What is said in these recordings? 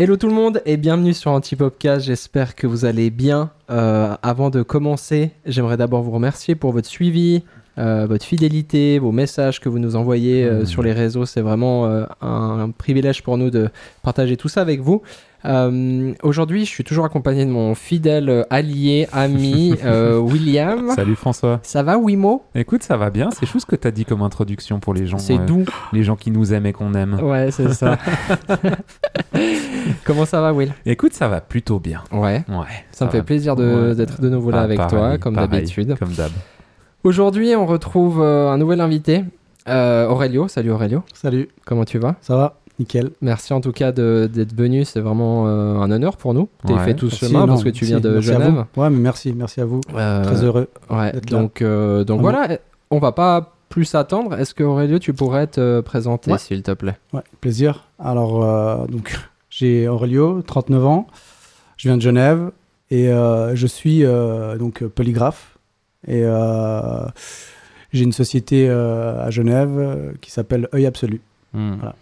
Hello tout le monde et bienvenue sur Antipopcast. J'espère que vous allez bien. Euh, avant de commencer, j'aimerais d'abord vous remercier pour votre suivi, euh, votre fidélité, vos messages que vous nous envoyez euh, Mmh. sur les réseaux. C'est vraiment euh, un, privilège pour nous de partager tout ça avec vous. Aujourd'hui, je suis toujours accompagné de mon fidèle allié, ami William. Salut François. Ça va, Wimo? Écoute, ça va bien. C'est chou ce que t'as dit comme introduction pour les gens. C'est doux. Les gens qui nous aiment et qu'on aime. Ouais, c'est ça. Comment ça va, Will? Écoute, ça va plutôt bien. Ouais. Ouais. Ça me fait plaisir de- Ouais. d'être de nouveau là Ah, avec toi, comme d'habitude. Comme d'hab. Aujourd'hui, on retrouve euh, un nouvel invité, euh, Aurelio. Salut Aurelio, Salut, comment tu vas? Ça va Nickel. Merci en tout cas d'être venu, c'est vraiment euh, un honneur pour nous. Ouais. fait tout ce Merci, chemin non, parce que tu merci, viens de merci Genève. Ouais, mais merci, merci à vous. Euh, Très heureux. Ouais, là. donc, euh, voilà, on va pas plus attendre. Est-ce que Aurelio, tu pourrais te présenter Ouais. s'il te plaît Ouais, plaisir. Alors, euh, donc, j'ai Aurelio, 39 ans. Je viens de Genève et euh, je suis euh, donc polygraphe. Et euh, j'ai une société euh, à Genève euh, qui s'appelle Œil Absolu. Voilà.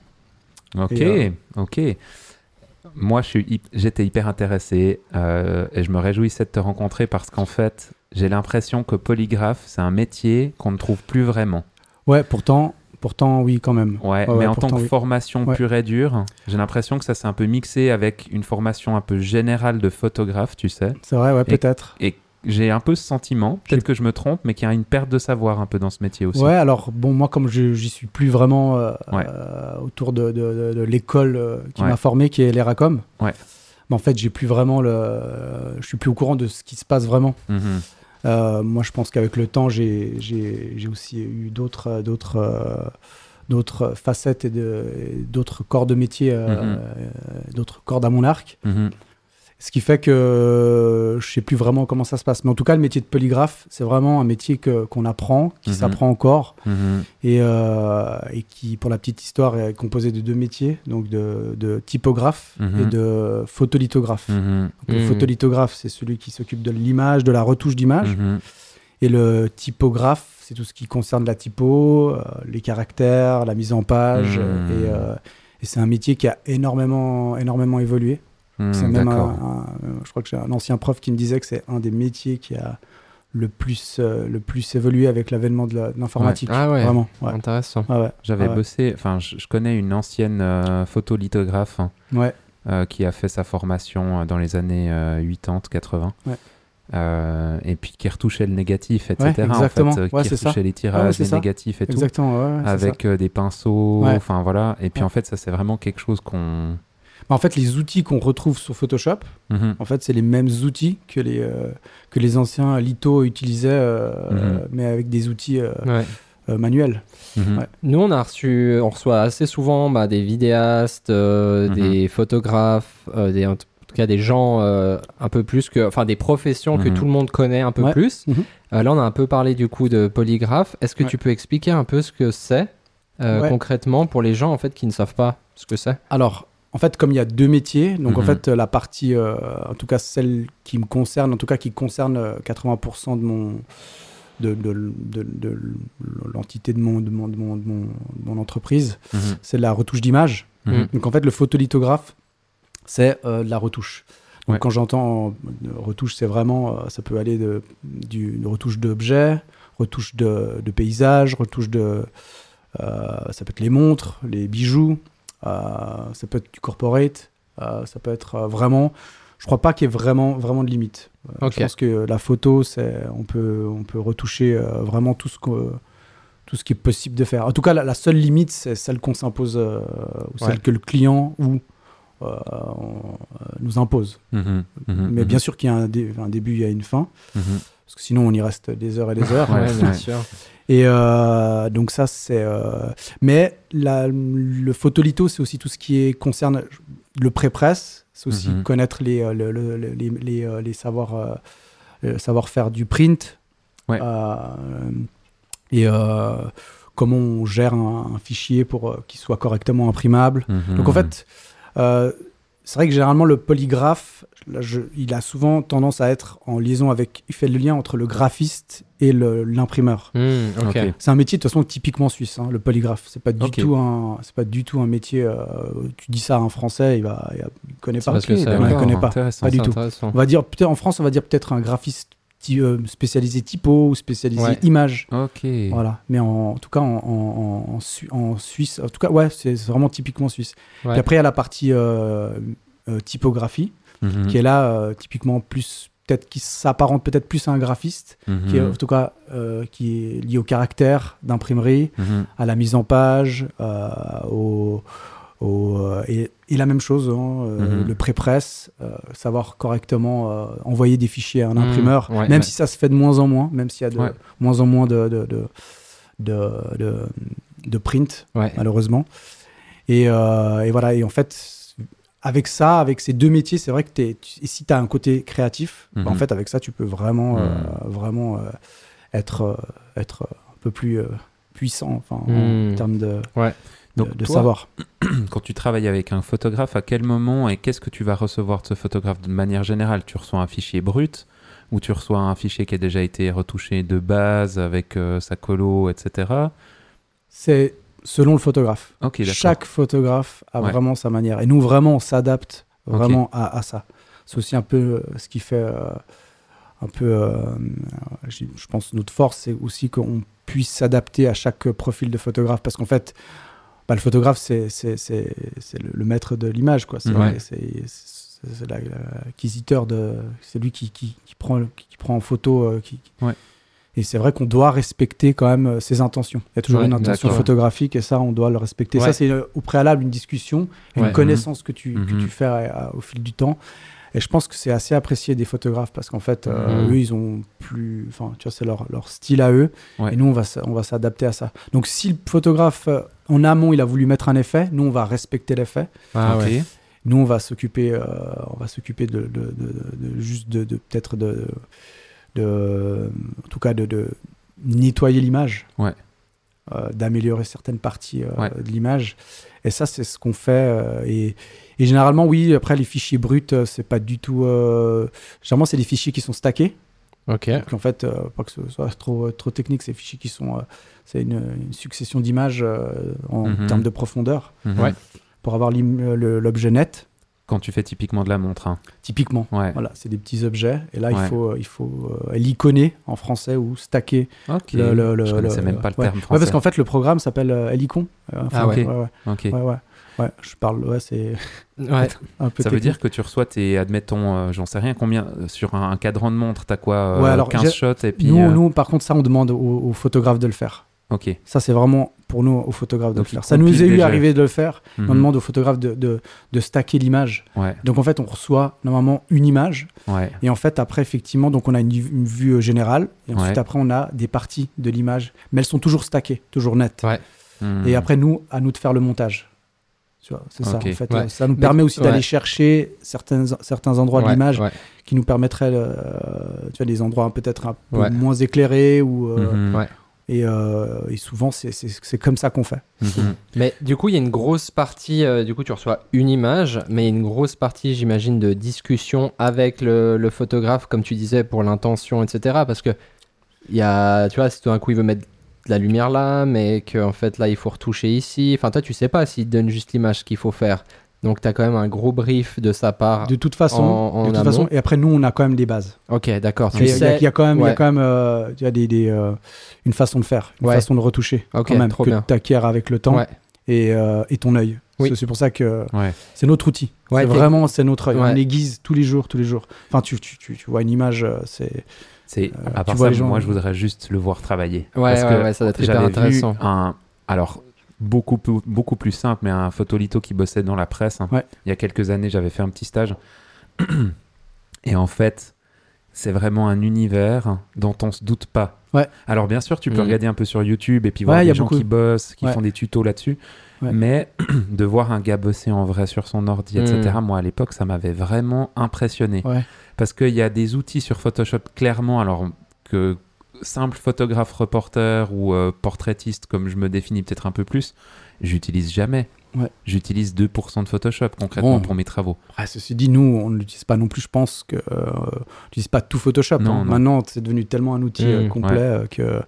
Ok, Et, ok. Moi, j'étais hyper intéressé et je me réjouissais de te rencontrer parce qu'en fait, j'ai l'impression que polygraphe, c'est un métier qu'on ne trouve plus vraiment. Ouais, pourtant, pourtant, oui, quand même. Ouais, Ouais, mais ouais, en tant que oui. formation Ouais. pure et dure, j'ai l'impression que ça s'est un peu mixé avec une formation un peu générale de photographe, tu sais. C'est vrai, ouais, Et- peut-être. J'ai un peu ce sentiment, peut-être que je me trompe, mais qu'il y a une perte de savoir un peu dans ce métier aussi. Ouais, alors bon, moi comme je j'y suis plus vraiment euh, Ouais. euh, autour de, de- de- de l'école euh, qui Ouais. m'a formé, qui est l'ERACOM. Ouais. Mais en fait, j'ai plus vraiment le, je suis plus au courant de ce qui se passe vraiment. Mhm. Moi, je pense qu'avec le temps, j'ai aussi eu d'autres d'autres d'autres facettes et d'autres corps de métier, Mhm. d'autres cordes à mon arc. Mhm. Ce qui fait que euh, je sais plus vraiment comment ça se passe. Mais en tout cas, le métier de polygraphe, c'est vraiment un métier que- qu'on apprend, qui Mhm. s'apprend encore Mhm. et, euh, et qui, pour la petite histoire, est composé de deux métiers, donc de, de typographe Mhm. et de photolithographe. Donc, Le photolithographe, c'est celui qui s'occupe de l'image, de la retouche d'image, et le typographe, c'est tout ce qui concerne la typo, euh, les caractères, la mise en page, et, euh, et c'est un métier qui a énormément, énormément évolué. C'est même un, D'accord. un- je crois que j'ai un ancien prof qui me disait que c'est un des métiers qui a le plus, euh, le plus évolué avec l'avènement de la- l'informatique. Ah ouais. Vraiment. Ouais. Intéressant. Ah ouais. J'avais Ah ouais. bossé, enfin, je, je connais une ancienne euh, photolithographe hein, Ouais. euh, qui a fait sa formation dans les années euh, 80-80. Ouais. Euh, et puis qui retouchait le négatif, etc. Ouais, en exactement. fait, Ouais, qui ça. retouchait les Ah ouais, tirages, c'est les ça. négatifs et tout, Exactement. ouais, ouais, c'est avec euh, des pinceaux, Ouais. enfin voilà. Et puis Ouais. en fait, ça c'est vraiment quelque chose qu'on. En fait, les outils qu'on retrouve sur Photoshop, Mhm. en fait, c'est les mêmes outils que les, euh, que les anciens litho utilisaient, euh, Mhm. mais avec des outils euh, Ouais. euh, manuels. Mhm. Ouais. Nous, on a reçu, on reçoit assez souvent bah, des vidéastes, des photographes, euh, des, en tout cas des gens euh, un peu plus que, enfin des professions que tout le monde connaît un peu Ouais. plus. Là, on a un peu parlé du coup de polygraphe. Est-ce que Ouais. tu peux expliquer un peu ce que c'est euh, Ouais. concrètement pour les gens en fait qui ne savent pas ce que c'est? Alors, en fait, comme il y a deux métiers, donc en Mhm. fait, la partie, euh, en tout cas celle qui me concerne, en tout cas qui concerne euh, 80% de mon de, de, de- de l'entité de mon, de, mon, de, mon, de entreprise, Mhm. c'est la retouche d'image. Mhm. Donc en fait, le photolithographe, c'est euh, de la retouche. Donc Ouais. quand j'entends euh, retouche, c'est vraiment, euh, ça peut aller de, du, retouche d'objets, retouche de, de paysage, retouche de, euh, ça peut être les montres, les bijoux, euh, ça peut être du corporate, euh, ça peut être euh, vraiment, je crois pas qu'il y ait vraiment, vraiment de limite. Euh. Je pense que la photo, c'est, on peut, on peut retoucher euh, vraiment tout ce tout ce qui est possible de faire. En tout cas, la, la seule limite, c'est celle qu'on s'impose, euh, ou Ouais. celle que le client ou euh, euh, nous impose. Mhm. Mhm. Mais Mhm. bien sûr qu'il y a un, dé- un début, il y a une fin, parce que sinon on y reste des heures et des heures. Ouais, bien sûr. Et euh, donc ça, c'est... euh, Mais la- le photolitho, c'est aussi tout ce qui est, concerne le pré-presse, c'est aussi Mhm. connaître les, euh, le- le- le- les, les, les savoirs, euh, savoir-faire du print. Ouais. Et comment on gère un, un fichier pour qu'il soit correctement imprimable. Mhm. Donc en fait, c'est vrai que généralement le polygraphe, là, je- il a souvent tendance à être en liaison avec, il fait le lien entre le graphiste et le- l'imprimeur. Hmm. C'est un métier de toute façon typiquement suisse, hein, le polygraphe. C'est pas du Ok. tout un, c'est pas du tout un métier. euh, tu dis ça à un Français, il va, il, va- il connaît pas. parce que d'accord, il connaît pas. intéressant. Pas du tout. On va dire en France, on va dire peut-être un graphiste euh, spécialisé typo ou spécialisé Ouais. image. Ok. Voilà. Mais en, en tout cas, en, en- en Su- en Suisse, en tout cas, ouais, c'est vraiment typiquement suisse. Ouais. Puis après, il y a la partie euh, euh, typographie, Mhm. qui est là, typiquement plus, peut-être, qui s'apparente peut-être plus à un graphiste, qui est Mhm. en tout cas, qui est lié au caractère d'imprimerie, Mhm. à la mise en page, au, au, euh, et, et la même chose, hein, euh, Mhm. le pré-presse, euh, savoir correctement envoyer des fichiers à un Mhm. imprimeur, Ouais, même ouais. si ça se fait de moins en moins, même s'il y a de Ouais. moins en moins de, de, de, de, print, malheureusement. Et, et voilà, et en fait, avec ça, avec ces deux métiers, c'est vrai que tu- et si tu as un côté créatif, bah, en Mhm. fait, avec ça, tu peux vraiment, euh, vraiment euh, être, euh, être un peu plus puissant enfin, en termes de, Ouais. Donc, de toi, savoir. Quand tu travailles avec un photographe, à quel moment et qu'est-ce que tu vas recevoir de ce photographe de manière générale? Tu reçois un fichier brut ou tu reçois un fichier qui a déjà été retouché de base avec euh, sa colo, etc. C'est selon le photographe. Chaque photographe a Ouais. vraiment sa manière. Et nous, vraiment, on s'adapte vraiment à, à ça. C'est aussi un peu euh, ce qui fait euh, un peu, euh, je je pense, notre force, c'est aussi qu'on puisse s'adapter à chaque profil de photographe. Parce qu'en fait, bah, le photographe, c'est le, le maître de l'image. quoi. C'est Ouais. l'acquisiteur de. C'est lui qui, qui, qui prend, qui, qui prend en photo. euh, qui, qui- Ouais. Et c'est vrai qu'on doit respecter quand même euh, ses intentions. Il y a toujours Ouais, une intention photographique et ça, on doit le respecter. Ça, c'est euh, au préalable une discussion, une connaissance que, tu, que Mhm. tu fais à- à- au fil du temps. Et je pense que c'est assez apprécié des photographes parce qu'en fait, euh, Mhm. eux, ils ont plus. Enfin, tu vois, c'est leur, leur style à eux. Ouais. Et nous, on va, on va s'adapter à ça. Donc, si le photographe, euh, en amont, il a voulu mettre un effet, nous, on va respecter l'effet. Ah Ok. ouais. Nous, on va s'occuper, euh, on va s'occuper de, de, de- de- de- juste de, peut-être de, en tout cas, de nettoyer l'image, Ouais. Euh, d'améliorer certaines parties euh, Ouais. de l'image. Et ça, c'est ce qu'on fait. euh, et, et généralement, oui, après les fichiers bruts, c'est pas du tout. généralement, c'est des fichiers qui sont stackés. Ok. Donc en fait, pas que ce soit trop, trop technique, ces fichiers qui sont, c'est une, une succession d'images en Mhm. termes de profondeur. Ouais. pour avoir l'objet net. Quand tu fais typiquement de la montre. hein. Typiquement, Ouais. voilà, c'est des petits objets. Et là, Ouais. il faut, il faut euh, l'iconer en français ou stacker. Ok. Le- le- le- Je connaissais le- même pas le ouais. terme Ouais, français. parce qu'en fait, le programme s'appelle euh, Helicon. Euh, enfin, Ah ouais. ouais, ouais, Ok. ouais, ouais. Ouais, je parle, ouais, c'est Ouais. un peu Ça veut dire que tu reçois tes, admettons, euh, j'en sais rien, combien, euh, sur un, un cadran de montre, t'as quoi euh, Ouais, alors, 15 j'ai- shots et puis. nous, euh, nous, par contre, ça, on demande aux, aux photographes de le faire. Ok. Ça, c'est vraiment pour nous, aux photographes de Donc, le faire. Ça nous est eu arrivé de le faire. On Mhm. demande aux photographes de, de, de stacker l'image. Ouais, Donc en fait, on reçoit normalement une image. ouais. Et en fait, après, effectivement, donc on a une, une vue euh, générale. Et ensuite, Ouais. après, on a des parties de l'image. Mais elles sont toujours stackées, toujours nettes. Ouais. Mhm. Et après, nous, à nous de faire le montage. Tu vois, c'est Ok. ça, en fait. Ouais. Euh, Ça nous permet aussi d'aller ouais. chercher certains, certains endroits de Ouais, l'image ouais. qui nous permettraient, euh, tu vois, des endroits peut-être un peu Ouais. moins éclairés. Ou, euh, Mhm. Et, euh, et souvent, c'est- c'est c'est comme ça qu'on fait. Mhm. Mais du coup, il y a une grosse partie, euh, du coup, tu reçois une image, mais il y a une grosse partie, j'imagine, de discussion avec le, le photographe, comme tu disais, pour l'intention, etc. Parce que, il y a, tu vois, si tout d'un coup, il veut mettre de la lumière là, mais qu'en fait, là, il faut retoucher ici. Enfin, toi, tu sais pas s'il te donne juste l'image qu'il faut faire. Donc, tu as quand même un gros brief de sa part. De toute façon, En- en de toute amont. façon et après, nous, on a quand même des bases. Ok, d'accord. Il Tu y, a- il y a- sais. il y a quand même, il y a quand même euh, il y a des, des, euh, une façon de faire, une Ouais. façon de retoucher Ok, quand même trop que bien. tu acquiers avec le temps Ouais. et, euh, et ton œil. Oui. C'est- pour ça que Ouais. c'est notre outil. Ouais, c'est vraiment c'est notre œil. Ouais. On aiguise tous les jours, tous les jours. Enfin, tu, tu, tu, tu vois une image, euh, c'est C'est, Euh, à part ça, gens- moi, je voudrais juste le voir travailler. Ouais, Parce ouais, que ouais, ça doit être hyper j'avais intéressant. vu un. Alors, beaucoup, plus- beaucoup plus simple, mais un photolito qui bossait dans la presse. hein. Ouais. Il y a quelques années, j'avais fait un petit stage. Et en fait, c'est vraiment un univers dont on se doute pas. Ouais. Alors, bien sûr, tu peux Mhm. regarder un peu sur YouTube et puis voir Ouais, y des a gens beaucoup. qui bossent, qui Ouais. font des tutos là-dessus. Ouais. Mais de voir un gars bosser en vrai sur son ordi, etc., moi, à l'époque, ça m'avait vraiment impressionné. Ouais. Parce qu'il y a des outils sur Photoshop, clairement, alors que simple photographe reporter ou euh, portraitiste, comme je me définis peut-être un peu plus, j'utilise jamais. Ouais. J'utilise 2% de Photoshop concrètement Bon. pour mes travaux. Ah, ceci dit, nous, on ne l'utilise pas non plus. Je pense que euh, on n'utilise pas tout Photoshop. Non, hein. non. Maintenant, c'est devenu tellement un outil euh, Mm, complet ouais. euh, que.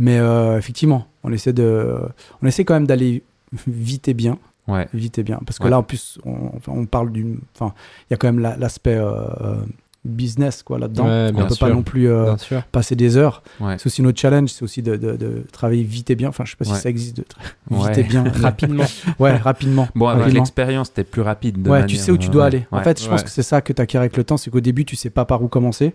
Mais effectivement, on essaie de, on essaie quand même d'aller vite et bien, Ouais. vite et bien, parce que Ouais. là, en plus, on, parle d'une, enfin, il y a quand même la- l'aspect euh, business quoi là-dedans. Ouais, on peut sûr. pas non plus euh, passer des heures. Ouais. C'est aussi notre challenge, c'est aussi de, de- de travailler vite et bien. Enfin, je sais pas Ouais. si ça existe de tra- Ouais. vite et bien. Rapidement. ouais, rapidement. Bon, avec rapidement. l'expérience, t'es plus rapide. De Ouais, manière, tu sais où tu euh, dois ouais. aller. En fait, je pense que c'est ça que tu acquiers avec le temps, c'est qu'au début, tu sais pas par où commencer.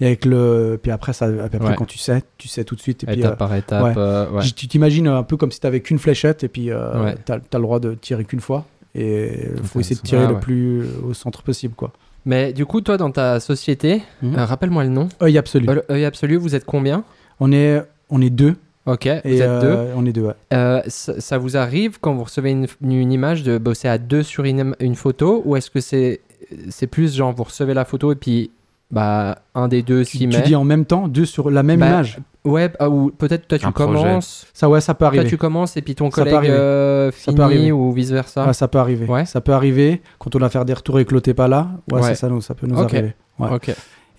Et avec le. Puis après, ça... après Ouais. quand tu sais, tu sais tout de suite. Et puis, Étape par étape. ouais. euh, tu t'imagines un peu comme si tu avais qu'une fléchette et puis euh, Ouais. tu as, le droit de tirer qu'une fois. Et il faut essayer de tirer Ah, le ouais. plus au centre possible. quoi. Mais du coup, toi, dans ta société, Mhm. euh, rappelle-moi le nom. Œil absolu. Œil absolu, vous êtes combien? On, est, on est deux. Ok, Et vous êtes deux. euh, On est deux, ouais. Euh, ça, ça vous arrive quand vous recevez une, une image de bosser à deux sur une, une photo ou est-ce que c'est c'est plus genre vous recevez la photo et puis bah un des deux Tu, s'y tu met dis en même temps, deux sur la même Bah, image. Ouais, ah, ou peut-être toi tu Un projet. commences, Ça, ouais, ça peut toi arriver. tu commences et puis ton Ça peut collègue euh, Ça peut arriver. finit ou vice versa. Ouais, ça peut arriver. Ouais. Ça peut arriver quand on doit faire des retours et que l'autre n'est pas là. Ouais, Ouais. c'est ça, nous, ça peut nous Ok. arriver. Ouais. Ok.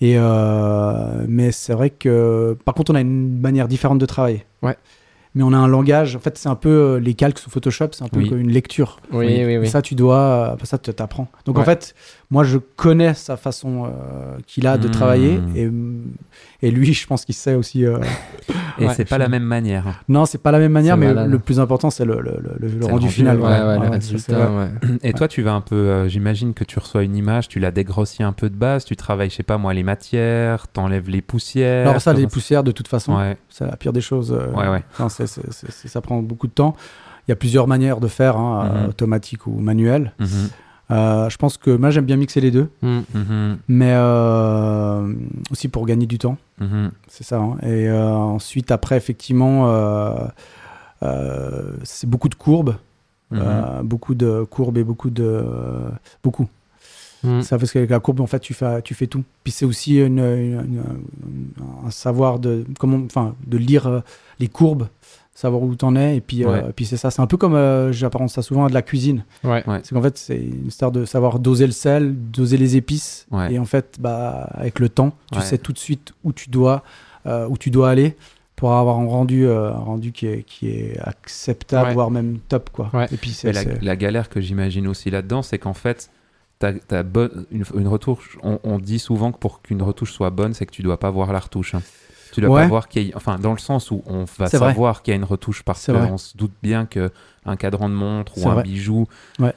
Et euh, mais c'est vrai que par contre on a une manière différente de travailler. Ouais. Mais on a un langage. En fait, c'est un peu euh, les calques sous Photoshop, c'est un peu Oui. comme une lecture. Oui, Oui. oui, oui. Et Ça, tu dois, euh, ça, tu t'apprends. Donc en Ouais. fait, moi, je connais sa façon euh, qu'il a de Hmm. travailler et, et lui, je pense qu'il sait aussi. euh, Et Ouais, c'est pas la même manière. Non, c'est pas la même manière, mais malade. le plus important, c'est le, le- le- le le rendu final. Ouais, ouais, ouais, le ouais, ça, c'est résultat, vrai. ouais. Et toi, tu vas un peu, euh, j'imagine que tu reçois une image, tu la dégrossis un peu de base, tu travailles, je sais pas moi, les matières, t'enlèves les poussières. Alors ça, les poussières, de toute façon, Ouais, c'est la pire des choses. euh, c'est- ça prend beaucoup de temps. Il y a plusieurs manières de faire, hein, euh, Mhm. automatique ou manuel. Mhm, Euh, je pense que moi, j'aime bien mixer les deux, Hmm. mhm, mais euh, aussi pour gagner du temps, mhm. c'est ça. hein. Et euh, ensuite, après, effectivement, euh, euh, c'est beaucoup de courbes, Mhm. euh, beaucoup de courbes et beaucoup de beaucoup. Hmm. Ça parce qu'avec la courbe, en fait, tu fais, tu fais tout. Puis c'est aussi une, une- une- un savoir de comment, enfin, de lire euh, les courbes, savoir où t'en es. Et puis, euh, puis c'est ça. C'est un peu comme, euh, j'apparente ça souvent à de la cuisine. Ouais. Ouais. C'est qu'en fait, c'est une histoire de savoir doser le sel, doser les épices. Ouais. Et en fait, bah, avec le temps, tu Ouais. sais tout de suite où tu dois, euh, où tu dois aller pour avoir un rendu, euh, un rendu qui est, qui est acceptable, Ouais. voire même top, quoi. Ouais. Et puis la, la galère que j'imagine aussi là-dedans, c'est qu'en fait, t'as, t'as bonne- une, une retouche. On, on dit souvent que pour qu'une retouche soit bonne, c'est que tu dois pas voir la retouche. hein. Tu dois Ouais. pas voir qu'il y a, enfin, dans le sens où on va savoir qu'il y a une retouche parce qu'on se doute bien que un cadran de montre C'est ou un vrai. bijou, Ouais.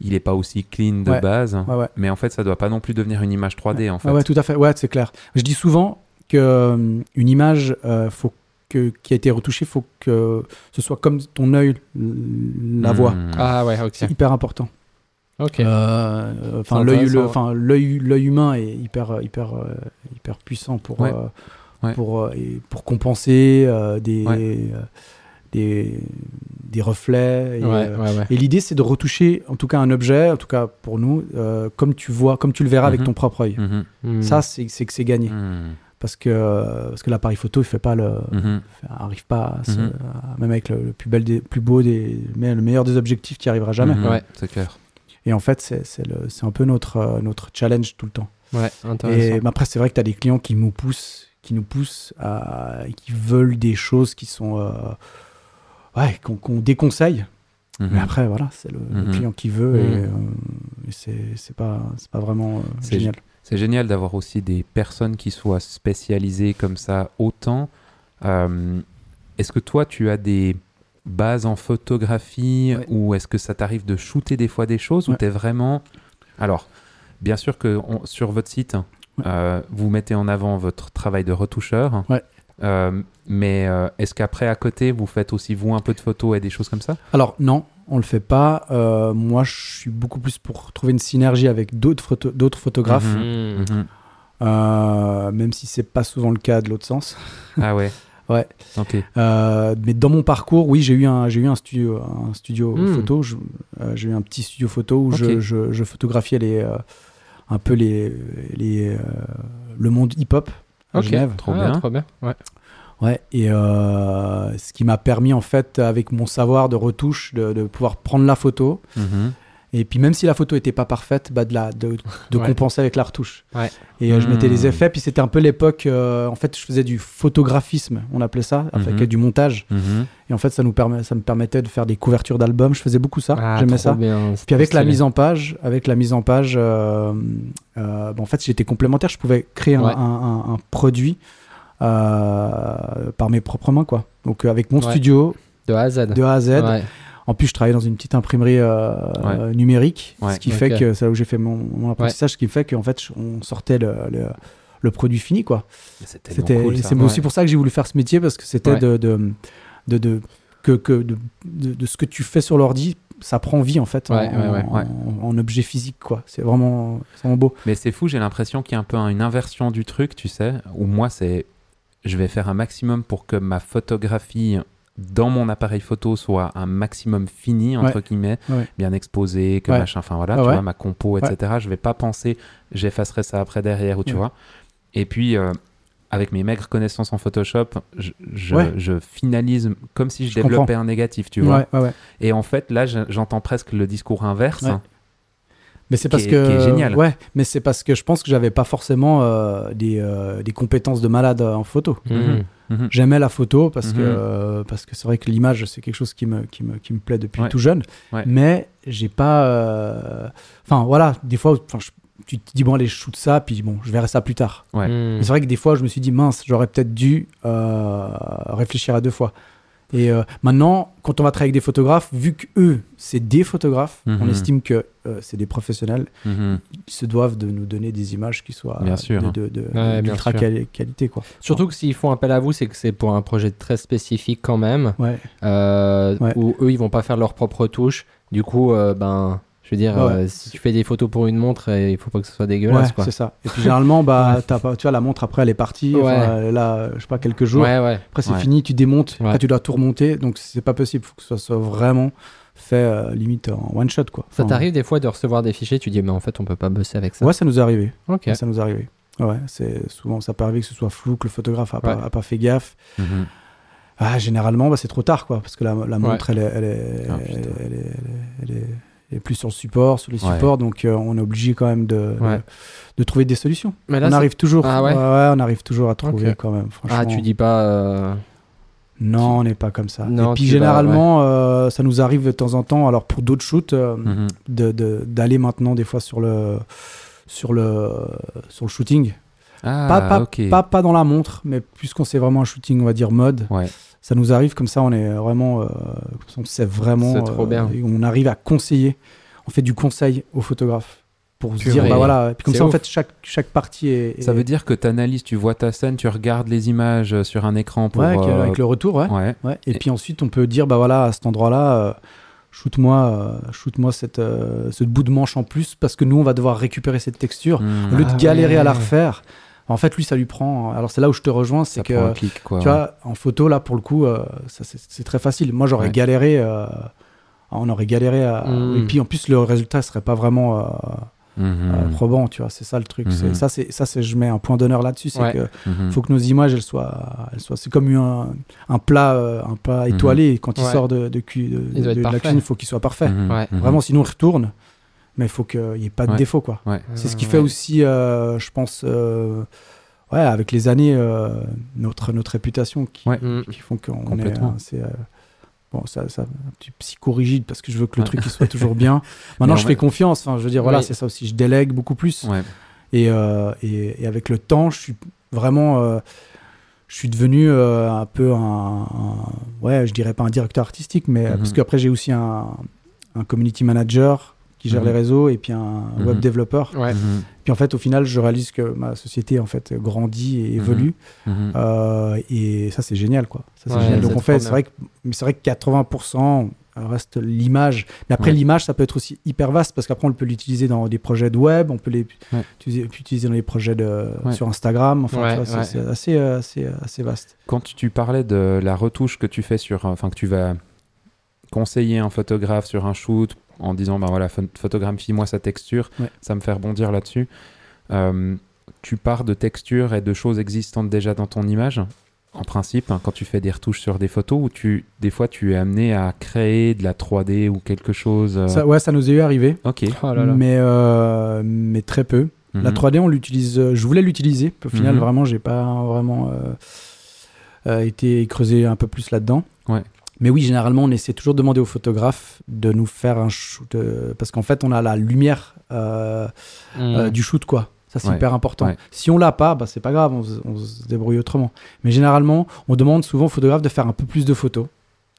il est pas aussi clean de Ouais. base. ouais, ouais. Mais en fait, ça doit pas non plus devenir une image 3D en fait. Ah ouais, tout à fait. Ouais, c'est clair. Je dis souvent que euh, une image, euh, faut que, qui a été retouchée, faut que ce soit comme ton œil la voit. Hmm. Ah ouais, ok. C'est hyper important. Ok. Euh, Enfin, C'est l'œil, humain est hyper, euh, hyper, euh, hyper puissant pour, Ouais. pour, euh, et pour compenser euh, des, Ouais. euh, des, des reflets. Et, ouais, ouais, ouais. et l'idée, c'est de retoucher, en tout cas, un objet, en tout cas pour nous, euh, comme tu vois, comme tu le verras avec Mhm. ton propre œil. Mhm. Hmm. Ça, c'est, c'est que c'est gagné. Parce que, parce que l'appareil photo, il fait pas le, Mhm. arrive pas, à se- Mhm. à- même avec le, le plus bel, des, plus beau des, mais le meilleur des objectifs qui arrivera jamais. Mhm. Ouais. C'est clair. Et en fait, c'est, c'est, le- c'est un peu notre, notre challenge tout le temps. Ouais, intéressant. Et mais après, c'est vrai que tu as des clients qui nous poussent, qui nous poussent à, et qui veulent des choses qui sont, euh, ouais, qu'on, déconseille. Mhm. Mais après, voilà, c'est le, le Mhm. client qui veut Mhm. et, euh, et c'est, c'est pas, c'est pas vraiment euh, génial. C'est génial d'avoir aussi des personnes qui soient spécialisées comme ça autant. Euh, est-ce que toi, tu as des bases en photographie Ouais. ou est-ce que ça t'arrive de shooter des fois des choses ou Ouais. tu es vraiment... Alors, bien sûr que on- sur votre site, euh, vous mettez en avant votre travail de retoucheur. Ouais. Euh, mais euh, est-ce qu'après, à côté, vous faites aussi, vous, un peu de photos et des choses comme ça? Alors non, on le fait pas. Euh, moi, je suis beaucoup plus pour trouver une synergie avec d'autres photo- d'autres photographes, Mhm. Mhm. euh, même si c'est pas souvent le cas de l'autre sens. Ah ouais Ouais. Ok. Euh, mais dans mon parcours, oui, j'ai eu un, j'ai eu un studio, un studio Hmm. photo. Euh, j'ai eu un petit studio photo où je, je- je photographiais les, euh, un peu les, les, euh, le monde hip-hop à Ok. Genève. Trop Ah, bien. Trop bien. Ouais. Ouais, et euh, ce qui m'a permis en fait, avec mon savoir de retouche, de, de pouvoir prendre la photo. Mhm. Et puis même si la photo était pas parfaite, bah de, la, de, de Ouais. compenser avec la retouche. Ouais. Et euh, je mettais Hmm. les effets, puis c'était un peu l'époque, euh, en fait je faisais du photographisme, on appelait ça, avec Mhm. du montage. Mhm. Et en fait ça, nous permet, ça me permettait de faire des couvertures d'albums, je faisais beaucoup ça, Ah, j'aimais ça. bien, Puis avec la mise en page, avec la mise en page, euh, euh, bon, en fait j'étais complémentaire, je pouvais créer un, Ouais. un- un- un produit par mes propres mains, quoi. Donc avec mon studio De A à Z. de A à Z. En plus, je travaillais dans une petite imprimerie euh, Ouais. numérique, Ouais. ce qui fait que c'est là où j'ai fait mon, mon apprentissage, ce qui fait qu'en fait, on sortait le, le, le produit fini, quoi. C'était, cool, c'est Ouais. aussi pour ça que j'ai voulu faire ce métier parce que c'était Ouais. de, de, de, de- que, que de, de, de ce que tu fais sur l'ordi, ça prend vie en fait en, Ouais, ouais, ouais. en- en- en objet physique, quoi. C'est vraiment, c'est vraiment beau. Mais c'est fou, j'ai l'impression qu'il y a un peu une inversion du truc, tu sais, où moi, c'est. Je vais faire un maximum pour que ma photographie dans mon appareil photo soit un maximum fini, entre guillemets, Ouais. bien exposé, que Ouais. machin, enfin voilà, Ah tu vois, ma compo, etc. Je vais pas penser, j'effacerai ça après derrière, ou tu vois. Et puis, euh, avec mes maigres connaissances en Photoshop, je, je, finalise comme si je, Je développais un négatif, tu vois. Et en fait, là, je- j'entends presque le discours inverse. Mais c'est Qui parce est- que qui est génial. ouais, mais c'est parce que je pense que j'avais pas forcément euh, des, euh, des compétences de malade en photo. Mhm. Mhm. J'aimais la photo parce Mhm. que euh, parce que c'est vrai que l'image c'est quelque chose qui me qui me, qui me plaît depuis Ouais. tout jeune. Ouais. Mais j'ai pas. euh, Enfin voilà, des fois, enfin, je- tu te dis bon allez je shoot ça puis bon je verrai ça plus tard. Ouais. Mhm. Mais C'est vrai que des fois je me suis dit mince j'aurais peut-être dû euh, réfléchir à deux fois. Et euh, maintenant, quand on va travailler avec des photographes, vu que eux, c'est des photographes, on Mhm. estime que euh, c'est des professionnels, Mhm. ils se doivent de nous donner des images qui soient Bien sûr. de, de, de- Ouais, bien d'ultra sûr. quali- qualité. Quoi. Surtout que s'ils font appel à vous, c'est que c'est pour un projet très spécifique quand même, Ouais. euh, Ouais. où eux ils vont pas faire leurs propres touches. Du coup, euh, ben, je veux dire, Ouais. euh, si tu fais des photos pour une montre, euh, il faut pas que ce soit dégueulasse, Ouais, quoi. c'est ça. Et puis généralement, bah, t'as pas, tu vois, la montre après, elle est partie. Ouais. Enfin, elle est là, je sais pas, quelques jours. Ouais, ouais. Après, c'est Ouais. fini, tu démontes. Ouais. Après, tu dois tout remonter. Donc, c'est pas possible. faut que ça soit vraiment fait euh, limite en one shot, quoi. Ça t'arrive des fois de recevoir des fichiers, tu dis, mais en fait, on peut pas bosser avec ça. Ouais, ça nous est arrivé. Ok. Ouais, ça nous est arrivé. Ouais, c'est souvent, ça peut arriver que ce soit flou, que le photographe a, pas, a pas fait gaffe. Mhm. Ah, généralement, bah, c'est trop tard, quoi, parce que la, la montre, elle, est, elle, est, Ah, elle, est, elle, est, est plus sur le support, sur les Ouais. supports, donc euh, on est obligé quand même de, Ouais. de, de trouver des solutions. Mais là, on arrive toujours. Ah ouais on arrive toujours à trouver quand même. Franchement. Ah, tu dis pas. euh, Non, on n'est pas comme ça. Non, Et puis vas- généralement, euh, ça nous arrive de temps en temps, alors pour d'autres shoots, euh, Mhm. de- de- d'aller maintenant des fois sur le sur le sur le shooting. Ah, pas, pas, pas dans la montre, mais puisqu'on sait vraiment un shooting, on va dire mode, Ouais. Ça nous arrive comme ça, on est vraiment, euh, on sait vraiment, C'est trop bien. et on arrive à conseiller, on fait du conseil aux photographes pour se dire, bah voilà, et puis comme ça, en fait, chaque, chaque partie est. Ça veut dire que tu analyses, tu vois ta scène, tu regardes les images euh, sur un écran pour. Ouais, avec, euh, avec le retour, ouais. ouais. Ouais, et, Et- puis ensuite, on peut dire, bah voilà, à cet endroit-là, euh, shoot-moi euh, shoot-moi cette, euh, ce bout de manche en plus, parce que nous, on va devoir récupérer cette texture. Mhm. Au lieu de Ah galérer à la ouais. refaire, en fait, lui, ça lui prend. Alors, c'est là où je te rejoins, c'est Ça prend un que, clic, quoi. tu vois, en photo, là, pour le coup, euh, ça, c'est c'est très facile. Moi, j'aurais Ouais. galéré. euh, on aurait galéré à... Mm. Et puis, en plus, le résultat serait pas vraiment euh, euh, probant, tu vois. C'est ça le truc. C'est- Ça, c'est ça, c'est je mets un point d'honneur là-dessus. C'est Ouais. que faut que nos images elles soient, elles soient c'est comme un, un plat un plat étoilé quand il Ouais. sort de, la cuisine il faut qu'il soit parfait. Ouais. Vraiment sinon il retourne mais il faut qu'il n'y ait pas de Ouais. défaut quoi Ouais. c'est ce qui Ouais. fait aussi euh, je pense euh, ouais avec les années euh, notre notre réputation qui, Ouais. Mm. qui font qu'on est c'est bon ça, ça un petit psychorigide parce que je veux que le Ouais. truc il soit toujours bien maintenant en je fais confiance enfin je veux dire voilà Oui. c'est ça aussi je délègue beaucoup plus Ouais. et, euh, et, et avec le temps, je suis vraiment. euh, je suis devenu euh, un peu un, un- Ouais, je dirais pas un directeur artistique, mais parce qu'après, j'ai aussi un, un community manager qui gère Mhm. les réseaux et puis un Mhm. web développeur. Ouais. Mhm. Puis en fait, au final, je réalise que ma société en fait grandit et évolue. Mhm. Euh, et ça, c'est génial, quoi. Ça, c'est Ouais, génial. Donc en fait, c'est vrai que mais c'est vrai que 80% reste l'image. Mais après, Ouais. l'image, ça peut être aussi hyper vaste parce qu'après, on peut l'utiliser dans des projets de web, on peut les Ouais. utiliser, peut utiliser dans les projets de, Ouais. sur Instagram. Enfin, c'est- ouais. c'est assez, euh, assez, euh, assez vaste. Quand tu, tu parlais de la retouche que tu fais sur, enfin que tu vas conseiller un photographe sur un shoot en disant ben voilà pho- photographie-moi sa texture, Ouais. ça me fait rebondir là-dessus. Euh, tu pars de textures et de choses existantes déjà dans ton image en principe, hein, quand tu fais des retouches sur des photos, où tu, des fois, tu es amené à créer de la 3D ou quelque chose. euh, Ça, ouais, ça nous est arrivé, Ok. Oh là là. mais, euh, mais très peu. La Mhm. 3D, on l'utilise. euh, je voulais l'utiliser. Au final, Mhm. vraiment, j'ai pas vraiment euh, euh, été creusé un peu plus là-dedans. Ouais. Mais oui, généralement, on essaie toujours de demander au photographe de nous faire un shoot. euh, parce qu'en fait, on a la lumière euh, Mm. euh, du shoot, quoi. Ça, c'est Ouais. hyper important. Ouais. Si on l'a pas, bah, c'est pas grave, on, se- on se débrouille autrement. Mais généralement, on demande souvent au photographe de faire un peu plus de photos.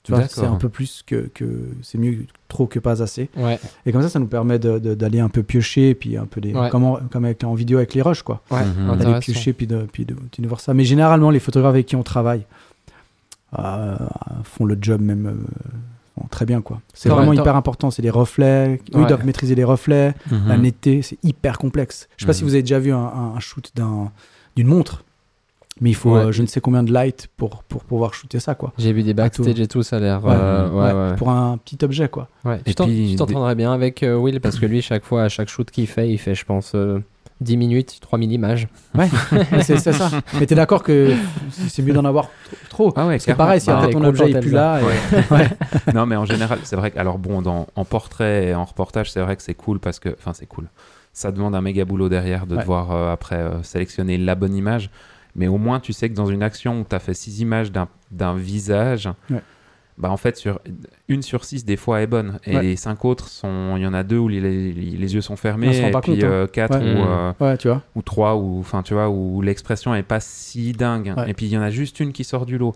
Tu vois, c'est un peu plus que, que c'est mieux trop que pas assez. Ouais, Et comme ça, ça nous permet d'aller un peu piocher, puis un peu des, comme, en, comme avec, en vidéo avec les rushs, quoi. ouais, Mhm. D'aller piocher, puis de, puis, de, puis de voir ça. Mais généralement, les photographes avec qui on travaille font le job même euh, très bien, quoi. C'est vraiment hyper important. C'est les reflets. Eux, Ouais. ils doivent maîtriser les reflets, Mhm. la netteté. C'est hyper complexe. Je sais pas Mhm. si vous avez déjà vu un, un- un shoot d'un- d'une montre, mais il faut Ouais. euh, je ne sais combien de light pour, pour pouvoir shooter ça, quoi. J'ai vu des backstage et tout, ça a l'air. euh, ouais, ouais, ouais. Pour un petit objet, quoi. Ouais, Et tu t'entendrais bien avec euh, Will parce que lui, chaque fois, à chaque shoot qu'il fait, il fait, je pense, euh, 10 minutes, 3000 images. Ouais, c'est ça. Mais t'es d'accord que c'est mieux d'en avoir trop. Ah ouais, C'est pareil, si Bah, ton objet est t'aimes plus là. et- ouais. non, mais en général, c'est vrai que, alors bon, dans, en portrait et en reportage, c'est vrai que c'est cool parce que, enfin, c'est cool. Ça demande un méga boulot derrière de Ouais. devoir euh, après euh, sélectionner la bonne image. Mais au moins, tu sais que dans une action où tu as fait six images d'un- d'un visage, Ouais. Bah en fait, sur, une sur six, des fois, est bonne. Et Ouais. les cinq autres, sont il y en a deux où les, les, les yeux sont fermés, rend et puis compte, hein. euh, quatre Ouais. où, Mhm. euh, Ouais, tu vois. ou trois, ou enfin tu vois, où l'expression est pas si dingue. Ouais. Et puis il y en a juste une qui sort du lot.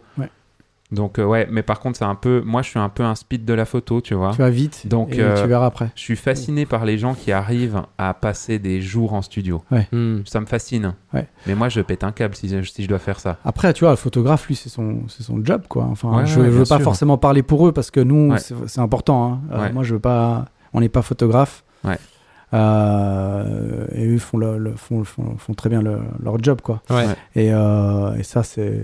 Ouais. Donc euh, ouais, mais par contre c'est un peu, moi je suis un peu un speed de la photo, tu vois. Tu vas vite. Donc, et euh, tu verras après. Je suis fasciné par les gens qui arrivent à passer des jours en studio. Hmm. Ça me fascine. Ouais. Mais moi je pète un câble si, si je dois faire ça. Après, tu vois, le photographe, lui, c'est son, c'est son job, quoi. Enfin, Ouais, je, ouais, je veux pas sûr. forcément parler pour eux parce que nous, Ouais. c'est, c'est important. hein. Euh, Ouais. moi, je veux pas. On n'est pas photographe. Ouais. Euh, et eux font, le, le- font, font, font très bien le- leur job, quoi. Ouais. Ouais. Et, euh, et ça, c'est.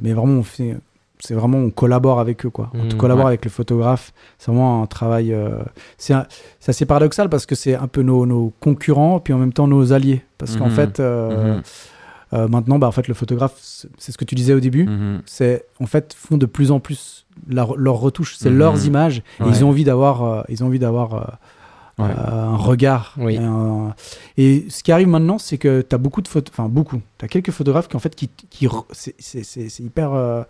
Mais vraiment, on fait. C'est vraiment, on collabore avec eux, quoi. On Mhm, collabore ouais. avec le photographe. C'est vraiment un travail. euh, C'est assez paradoxal parce que c'est un peu nos, nos concurrents, puis en même temps nos alliés. Parce qu'en Mhm. fait, euh, Mhm. euh, maintenant, bah, en fait, le photographe, c'est ce que tu disais au début, c'est en fait font de plus en plus leur- leurs retouches, c'est leurs images. Et Ouais. ils ont envie d'avoir, euh, ils ont envie d'avoir euh, Ouais. euh, un regard. Oui. Et, un- et ce qui arrive maintenant, c'est que tu as beaucoup de photos, enfin beaucoup, tu as quelques photographes qui en fait, qui, qui re- c'est- c'est c'est- c'est hyper, euh,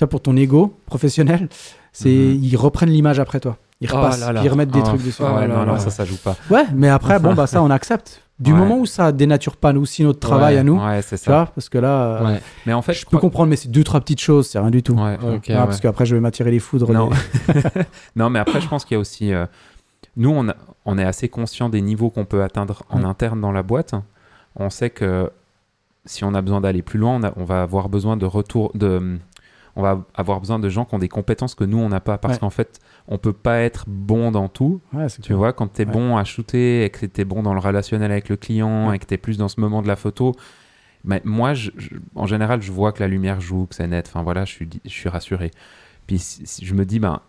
vois, pour ton ego professionnel, c'est Mhm. ils reprennent l'image après toi. Ils Oh repassent, là là. puis ils remettent des Oh, trucs dessus. oh ouais, non, non, ça, ça joue pas. Ouais, mais après, bon, bah ça, on accepte. Du Ouais. moment où ça dénature pas nous aussi notre travail Ouais, à nous, Ouais, c'est tu vois, parce que là, euh. Mais en fait, je peux comprendre, mais c'est deux, trois petites choses, c'est rien du tout. Ah, ouais. Parce qu'après, je vais m'attirer les foudres. Non. non, mais après, je pense qu'il y a aussi. euh, nous, on, a- on est assez conscient des niveaux qu'on peut atteindre en Mm. interne dans la boîte. On sait que si on a besoin d'aller plus loin, on, a- on va avoir besoin de retour. De, on va avoir besoin de gens qui ont des compétences que nous, on n'a pas. Parce Ouais. qu'en fait, on peut pas être bon dans tout. Ouais, Tu vois, quand tu es bon à shooter et que tu es bon dans le relationnel avec le client et que tu es plus dans ce moment de la photo, mais moi, je- je- en général, je vois que la lumière joue, que c'est net. Enfin voilà, je suis, je suis rassuré. Puis si, si je me dis, ben,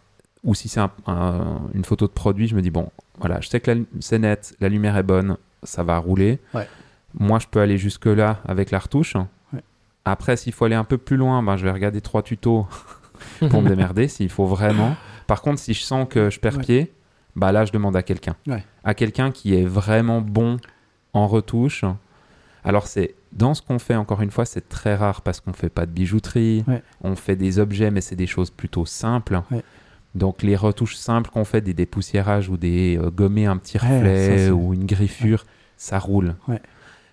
ou si c'est un- un- une photo de produit, je me dis, bon, voilà, je sais que c'est net, la lumière est bonne, ça va rouler. Ouais. Moi, je peux aller jusque-là avec la retouche. Après, s'il faut aller un peu plus loin, ben, je vais regarder trois tutos pour me démerder s'il faut vraiment. Par contre, si je sens que je perds Ouais. pied, bah là, je demande à quelqu'un. Ouais. À quelqu'un qui est vraiment bon en retouche. Alors, c'est dans ce qu'on fait, encore une fois, c'est très rare parce qu'on fait pas de bijouterie. Ouais. On fait des objets, mais c'est des choses plutôt simples. Donc, les retouches simples qu'on fait, des dépoussiérages ou des euh, gommer un petit reflet ça, ou une griffure, ça roule.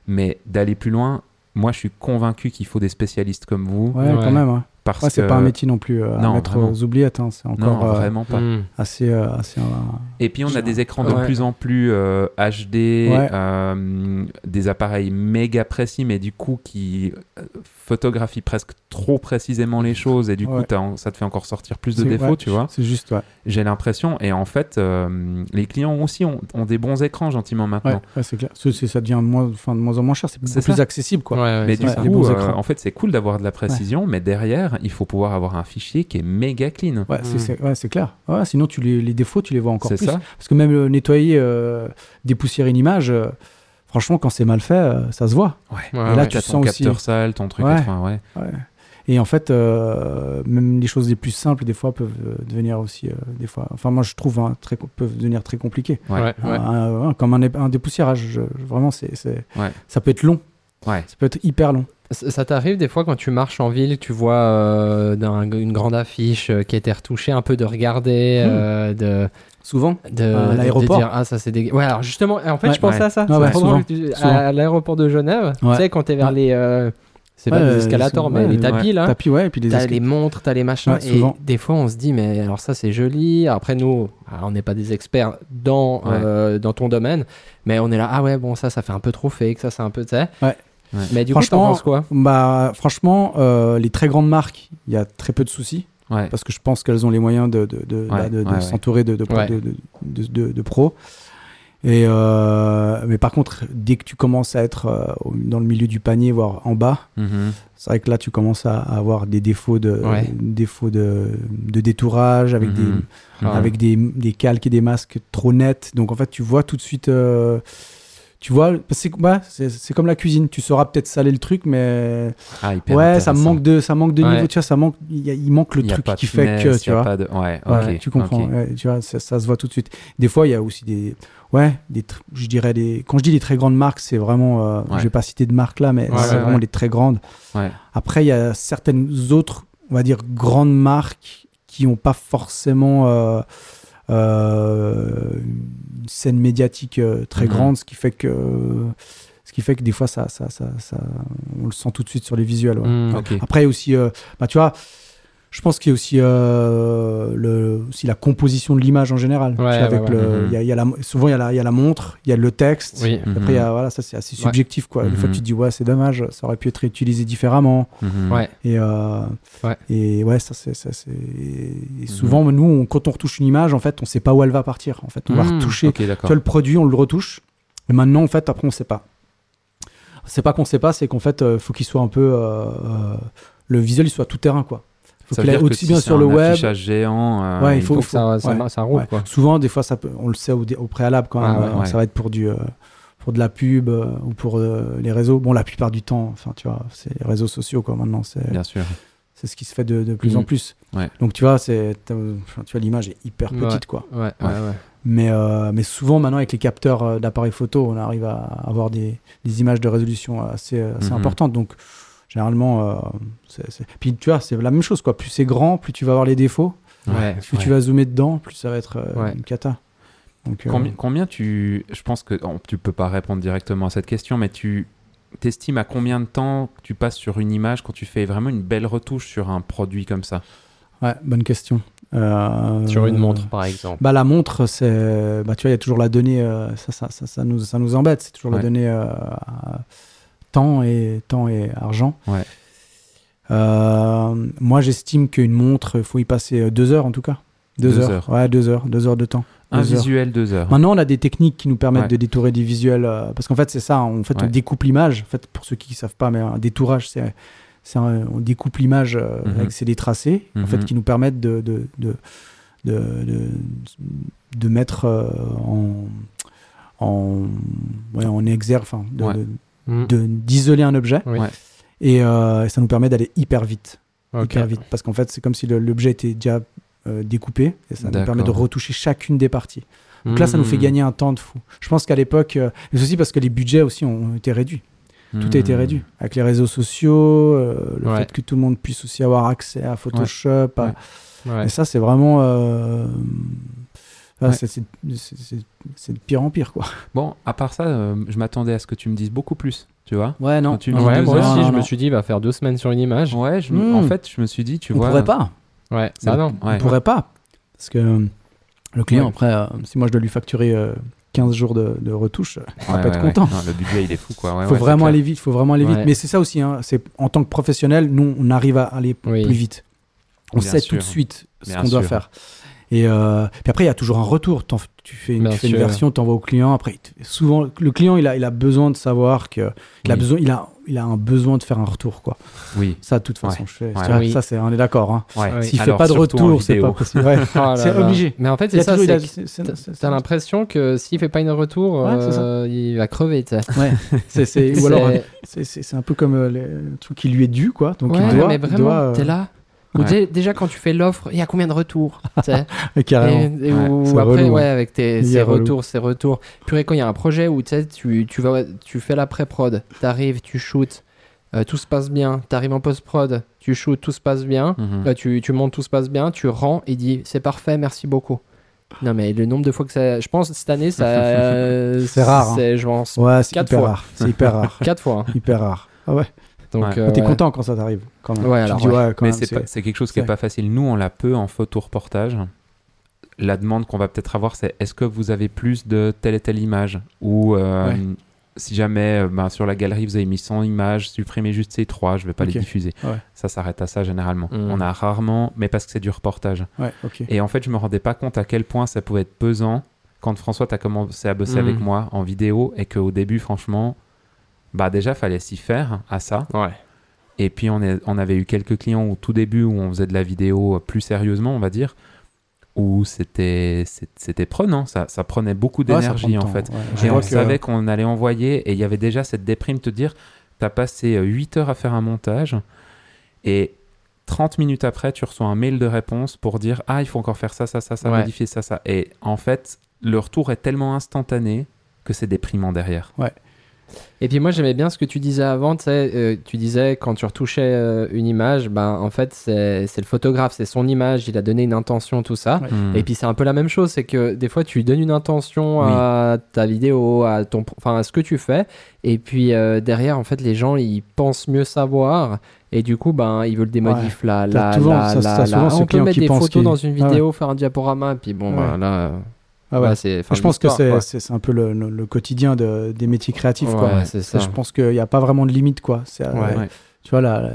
Mais d'aller plus loin, moi, je suis convaincu qu'il faut des spécialistes comme vous. Ouais, Ouais. quand même. Ouais. Parce Ouais, c'est que... pas un métier non plus euh, à Non, mettre vraiment. aux oubliettes. hein, C'est Non, encore euh, vraiment pas. Hmm. assez. euh, assez euh, Et puis on a des écrans de ouais. plus en plus euh, HD, Ouais. euh, des appareils méga précis, mais du coup qui photographient presque trop précisément les choses, et du coup ça te fait encore sortir plus de défauts, ouais, tu vois. C'est juste, ouais. J'ai l'impression, et en fait, euh, les clients aussi ont, ont des bons écrans gentiment maintenant. ouais, c'est clair. C'est- c'est- ça devient de moins, enfin, de moins en moins cher. C'est plus ça. accessible, quoi. Ouais, ouais, Mais c'est du coup, euh, en fait, c'est cool d'avoir de la précision, mais derrière, il faut pouvoir avoir un fichier qui est méga clean. Ouais, c'est- Mm. c'est ouais, c'est clair. Ouais, sinon, tu les, les défauts, tu les vois encore C'est plus. ça Parce que même euh, nettoyer, euh, dépoussiérer une image, euh, franchement, quand c'est mal fait, euh, ça se voit. Ouais. Ouais, Et là, ouais. tu ton sens aussi- capteur sale, ton truc. Ouais. enfin, ouais. Ouais. Et en fait, euh, même les choses les plus simples, des fois, peuvent devenir aussi, euh, des fois, enfin, moi, je trouve, hein, très, peuvent devenir très compliquées. Ouais. Ouais, ouais. Un- un- comme un, un dépoussiérage, je- je- vraiment, c'est, ça peut être long, Ouais. ça peut être hyper long. Ça t'arrive des fois quand tu marches en ville, tu vois euh, une grande affiche euh, qui a été retouchée, un peu de regarder, Hmm. euh, de, Souvent, de, À l'aéroport. de dire ah ça c'est dégueu. Ouais alors justement, en fait Ouais. je pensais Ouais. à ça. Ouais, souvent. tu- Souvent. à l'aéroport de Genève, Ouais. tu sais quand t'es vers Ouais. les, euh, c'est pas des escalators mais ouais, les tapis ouais. là. tapis, ouais, et puis les T'as les montres, t'as les machins, Ouais, et souvent. des fois on se dit mais alors ça c'est joli. Après nous, ah, on n'est pas des experts dans Ouais. euh, dans ton domaine, mais on est là ah ouais bon ça ça fait un peu trop fake, ça c'est un peu tu sais. Ouais. Ouais. Mais du coup Franchement, penses quoi? Bah, franchement, euh, les très grandes marques, il y a très peu de soucis. Ouais. parce que je pense qu'elles ont les moyens de, de, de, bah, Ouais, de- de ouais, ouais. s'entourer de, de, Ouais. de, de, de- de- de pros. Et euh, mais par contre, dès que tu commences à être euh, dans le milieu du panier, voire en bas, Mhm. c'est vrai que là, tu commences à, avoir des défauts de, Ouais. défauts de, de détourage avec, des, Ah. avec des, des calques et des masques trop nets. Donc en fait, tu vois tout de suite. euh, tu vois, c'est ouais, c'est- c'est comme la cuisine. Tu sauras peut-être saler le truc, mais Ah, hyper ouais, ça manque de, ça manque de Ouais. niveau. Tu vois, ça manque. Il y a- il manque le y truc qui fait que tu vois. pas de- Ouais, tu comprends. tu vois, ça, ça se voit tout de suite. Des fois, il y a aussi des, ouais, des, tr- je dirais des. Quand je dis des très grandes marques, c'est vraiment, euh, Ouais. je vais pas citer de marque là, mais Ouais, c'est ouais, vraiment ouais. des très grandes. Ouais. Après, il y a certaines autres, on va dire grandes marques qui ont pas forcément euh, une scène médiatique euh, très Mhm. grande, ce qui fait que, ce qui fait que des fois, ça, ça, ça, ça- on le sent tout de suite sur les visuels. ouais. Ok. Après, aussi, euh, bah, tu vois, je pense qu'il y a aussi, euh, le, aussi la composition de l'image en général. Tu Ouais, sais, avec ouais, ouais. le, Mhm. il y a, il y a la, souvent, il y, a la, il y a la montre, il y a le texte. Oui. Après, a, voilà, ça c'est assez subjectif. Quoi. Une fois, Mhm. tu te dis, ouais, c'est dommage, ça aurait pu être utilisé différemment. Mhm. Ouais. Et, euh, Ouais. et ouais, ça c'est. souvent, nous, on- quand on retouche une image, en fait, on sait pas où elle va partir. En fait, on va Mhm. retoucher. Ok, Tu d'accord. vois, le produit, on le retouche. Et maintenant, en fait, après, on sait pas. C'est pas qu'on sait pas, c'est qu'en fait, euh, faut qu'il soit un peu. euh, euh, le visuel, il soit tout terrain, quoi. Faut Ça veut dire que aussi si bien sur le un web. affichage géant. euh, Ouais, il il faut- Faut que ça, ça, ouais. ça roule Ouais. quoi. Souvent, des fois, ça peut, on le sait au, au préalable quand même. Ah ouais. Ça va être pour du, euh, pour de la pub euh, ou pour euh, les réseaux. Bon, la plupart du temps, enfin, tu vois, c'est les réseaux sociaux quoi. Maintenant, c'est Bien sûr. c'est ce qui se fait de, de plus en Mhm. plus. Ouais. Donc, tu vois, c'est, tu vois, l'image est hyper petite quoi. Ouais, ouais, ouais. Mais, euh, mais souvent, maintenant, avec les capteurs d'appareils photo, on arrive à avoir des, des images de résolution assez, assez Mhm. importantes. Donc, généralement, euh, puis tu vois, c'est la même chose quoi. Plus c'est grand, plus tu vas avoir les défauts. Ouais. Plus tu vas zoomer dedans, plus ça va être euh, Ouais. une cata. Donc, euh, Combien, combien tu. Je pense que oh, tu peux pas répondre directement à cette question, mais tu t'estimes à combien de temps tu passes sur une image quand tu fais vraiment une belle retouche sur un produit comme ça? Ouais, bonne question. Euh, Sur une montre par exemple. Bah la montre, c'est, bah tu vois, il y a toujours la donnée. euh, ça, ça, ça, ça nous, ça nous embête. C'est toujours Ouais. la donnée euh, à- temps et temps et argent. Ouais. Euh, moi, j'estime qu'une montre, il faut y passer euh, deux heures en tout cas. Deux, Deux heures. heures. Ouais, deux heures, deux heures de temps. Un Deux heures. visuel, deux heures. Maintenant, on a des techniques qui nous permettent Ouais. de détourer des visuels. euh, parce qu'en fait, c'est ça. En fait, on Ouais. découpe l'image. En fait, pour ceux qui ne savent pas, mais un détourage, c'est. on découpe l'image euh, Mhm. avec c'est des tracés en Mhm. fait qui nous permettent de de, de, de, de, de mettre euh, en en ouais, en exergue enfin de- Ouais. De- d'isoler un objet Oui. Ouais. et euh, ça nous permet d'aller hyper vite hyper vite parce qu'en fait c'est comme si l'objet était déjà euh, découpé et ça nous permet de retoucher chacune des parties donc là, ça nous fait Hmm. gagner un temps de fou. Je pense qu'à l'époque, euh, mais c'est aussi parce que les budgets aussi ont été réduits. Tout a été Hmm. réduit. Avec les réseaux sociaux, euh, le Ouais. fait que tout le monde puisse aussi avoir accès à Photoshop. Ouais. Et ça, c'est vraiment. Ouais. c'est- de pire en pire, quoi. Bon, à part ça, euh, je m'attendais à ce que tu me dises beaucoup plus, tu vois Ouais, non. Quand tu non, dis Ouais, deux moi heures, aussi, non, je me suis dit, va faire deux semaines sur une image. Ouais, je, Hmm. en fait, je me suis dit, tu On vois. pourrait pas. Ouais, bah non. ouais. On pourrait pas. Parce que euh, le client, Ouais. après, euh, si moi je dois lui facturer euh, 15 jours de, de retouche, il va Ouais, pas être ouais, ouais. content. Non, le budget, il est fou, quoi. Ouais, faut ouais, vraiment aller vite, faut vraiment aller vite. Ouais. Mais c'est ça aussi, hein, c'est en tant que professionnel, nous on arrive à aller Oui. plus vite. On Bien sait sûr. tout de suite ce qu'on doit faire. Et euh, puis après, il y a toujours un retour. Tu fais une, tu fais une sûr. version, tu envoies au client. Après, souvent, le client, il a, il a besoin de savoir que. Il, a besoin, il, a, il a un besoin de faire un retour, quoi. Oui. Ça, de toute Ouais. façon, je fais. Ouais. tu vois, Oui. Ça, c'est, on est d'accord. Hein. Ouais. S'il fait Alors, pas de retour, c'est pas possible. Ouais. Oh là C'est là. obligé. Mais en fait, c'est a ça. toujours- il a- c'est- c'est- c'est- c'est- T'as l'impression que s'il fait pas une retour, euh, il va crever. tu. C'est, c'est- ou alors, C'est- c'est, un peu comme euh, le truc qui lui est dû, quoi. Donc, ouais, il doit. mais vraiment, euh, t'es là. Ou Ouais. dé- déjà quand tu fais l'offre, il y a combien de retours carrément. Et, et Ouais, ou après, relou, ouais, hein. avec tes, ces retours, ces retours. Purée, quand il y a un projet où tu sais, tu, tu, vas, tu fais la pré-prod, t'arrives, tu shootes, euh, tout se passe bien, t'arrives en post-prod, tu shootes, tout se passe bien, Mhm. euh, tu, tu montes, tout se passe bien, tu rends et dis c'est parfait, merci beaucoup. Non, mais le nombre de fois que ça. Je pense cette année, ça. euh, C'est rare, hein. C'est, je pense, Ouais, c'est Quatre hyper fois. rare. C'est hyper rare. quatre fois. hein. hyper rare. Ah ouais. Donc, Ouais. euh, T'es ouais. content quand ça t'arrive. Quand même. Ouais, Tu alors, dis, ouais. ouais, quand Mais c'est pas- c'est quelque chose qui est c'est- pas facile. Nous, on l'a peu en photo-reportage. La demande qu'on va peut-être avoir, c'est est-ce que vous avez plus de telle et telle image? Ou euh, Ouais. si jamais euh, ben, sur la galerie, vous avez mis 100 images, supprimez juste ces trois, je vais pas les diffuser. Ouais. Ça s'arrête à ça généralement. Mm. On a rarement, mais parce que c'est du reportage. Et en fait, je me rendais pas compte à quel point ça pouvait être pesant quand François, tu as commencé à bosser Mhm. avec moi en vidéo et qu'au début, franchement, bah déjà, fallait s'y faire à ça. Ouais. Et puis, on, est, on avait eu quelques clients au tout début où on faisait de la vidéo plus sérieusement, on va dire, où c'était c'était prenant. Ça, ça prenait beaucoup Ouais, d'énergie, en fait. ouais. Et on que- savait qu'on allait envoyer, et il y avait déjà cette déprime te dire, tu as passé 8 heures à faire un montage, et 30 minutes après, tu reçois un mail de réponse pour dire, ah, il faut encore faire ça, ça, ça, ça, Ouais. modifier ça, ça. Et en fait, le retour est tellement instantané que c'est déprimant derrière. Et puis moi j'aimais bien ce que tu disais avant, tu sais, euh, tu disais quand tu retouchais euh, une image, ben en fait c'est le photographe, c'est son image, il a donné une intention, tout ça. Ouais. Hmm. Et puis c'est un peu la même chose, c'est que des fois tu lui donnes une intention à ta vidéo, à ton, enfin à ce que tu fais, et puis euh, derrière en fait les gens ils pensent mieux savoir, et du coup ben ils veulent des Ouais. modifs là, T'as là, souvent- là, ça- là, là. ce On peut mettre des photos dans une Ah ouais. vidéo, faire un diaporama, et puis bon Ouais. ben, là, euh, Ah ouais. ouais, je pense que c'est un peu le, le- le quotidien de- des métiers créatifs. Ouais, quoi. c'est Ça, ça. Je pense qu'il n'y a pas vraiment de limite. Quoi. Euh. Tu vois, là, euh,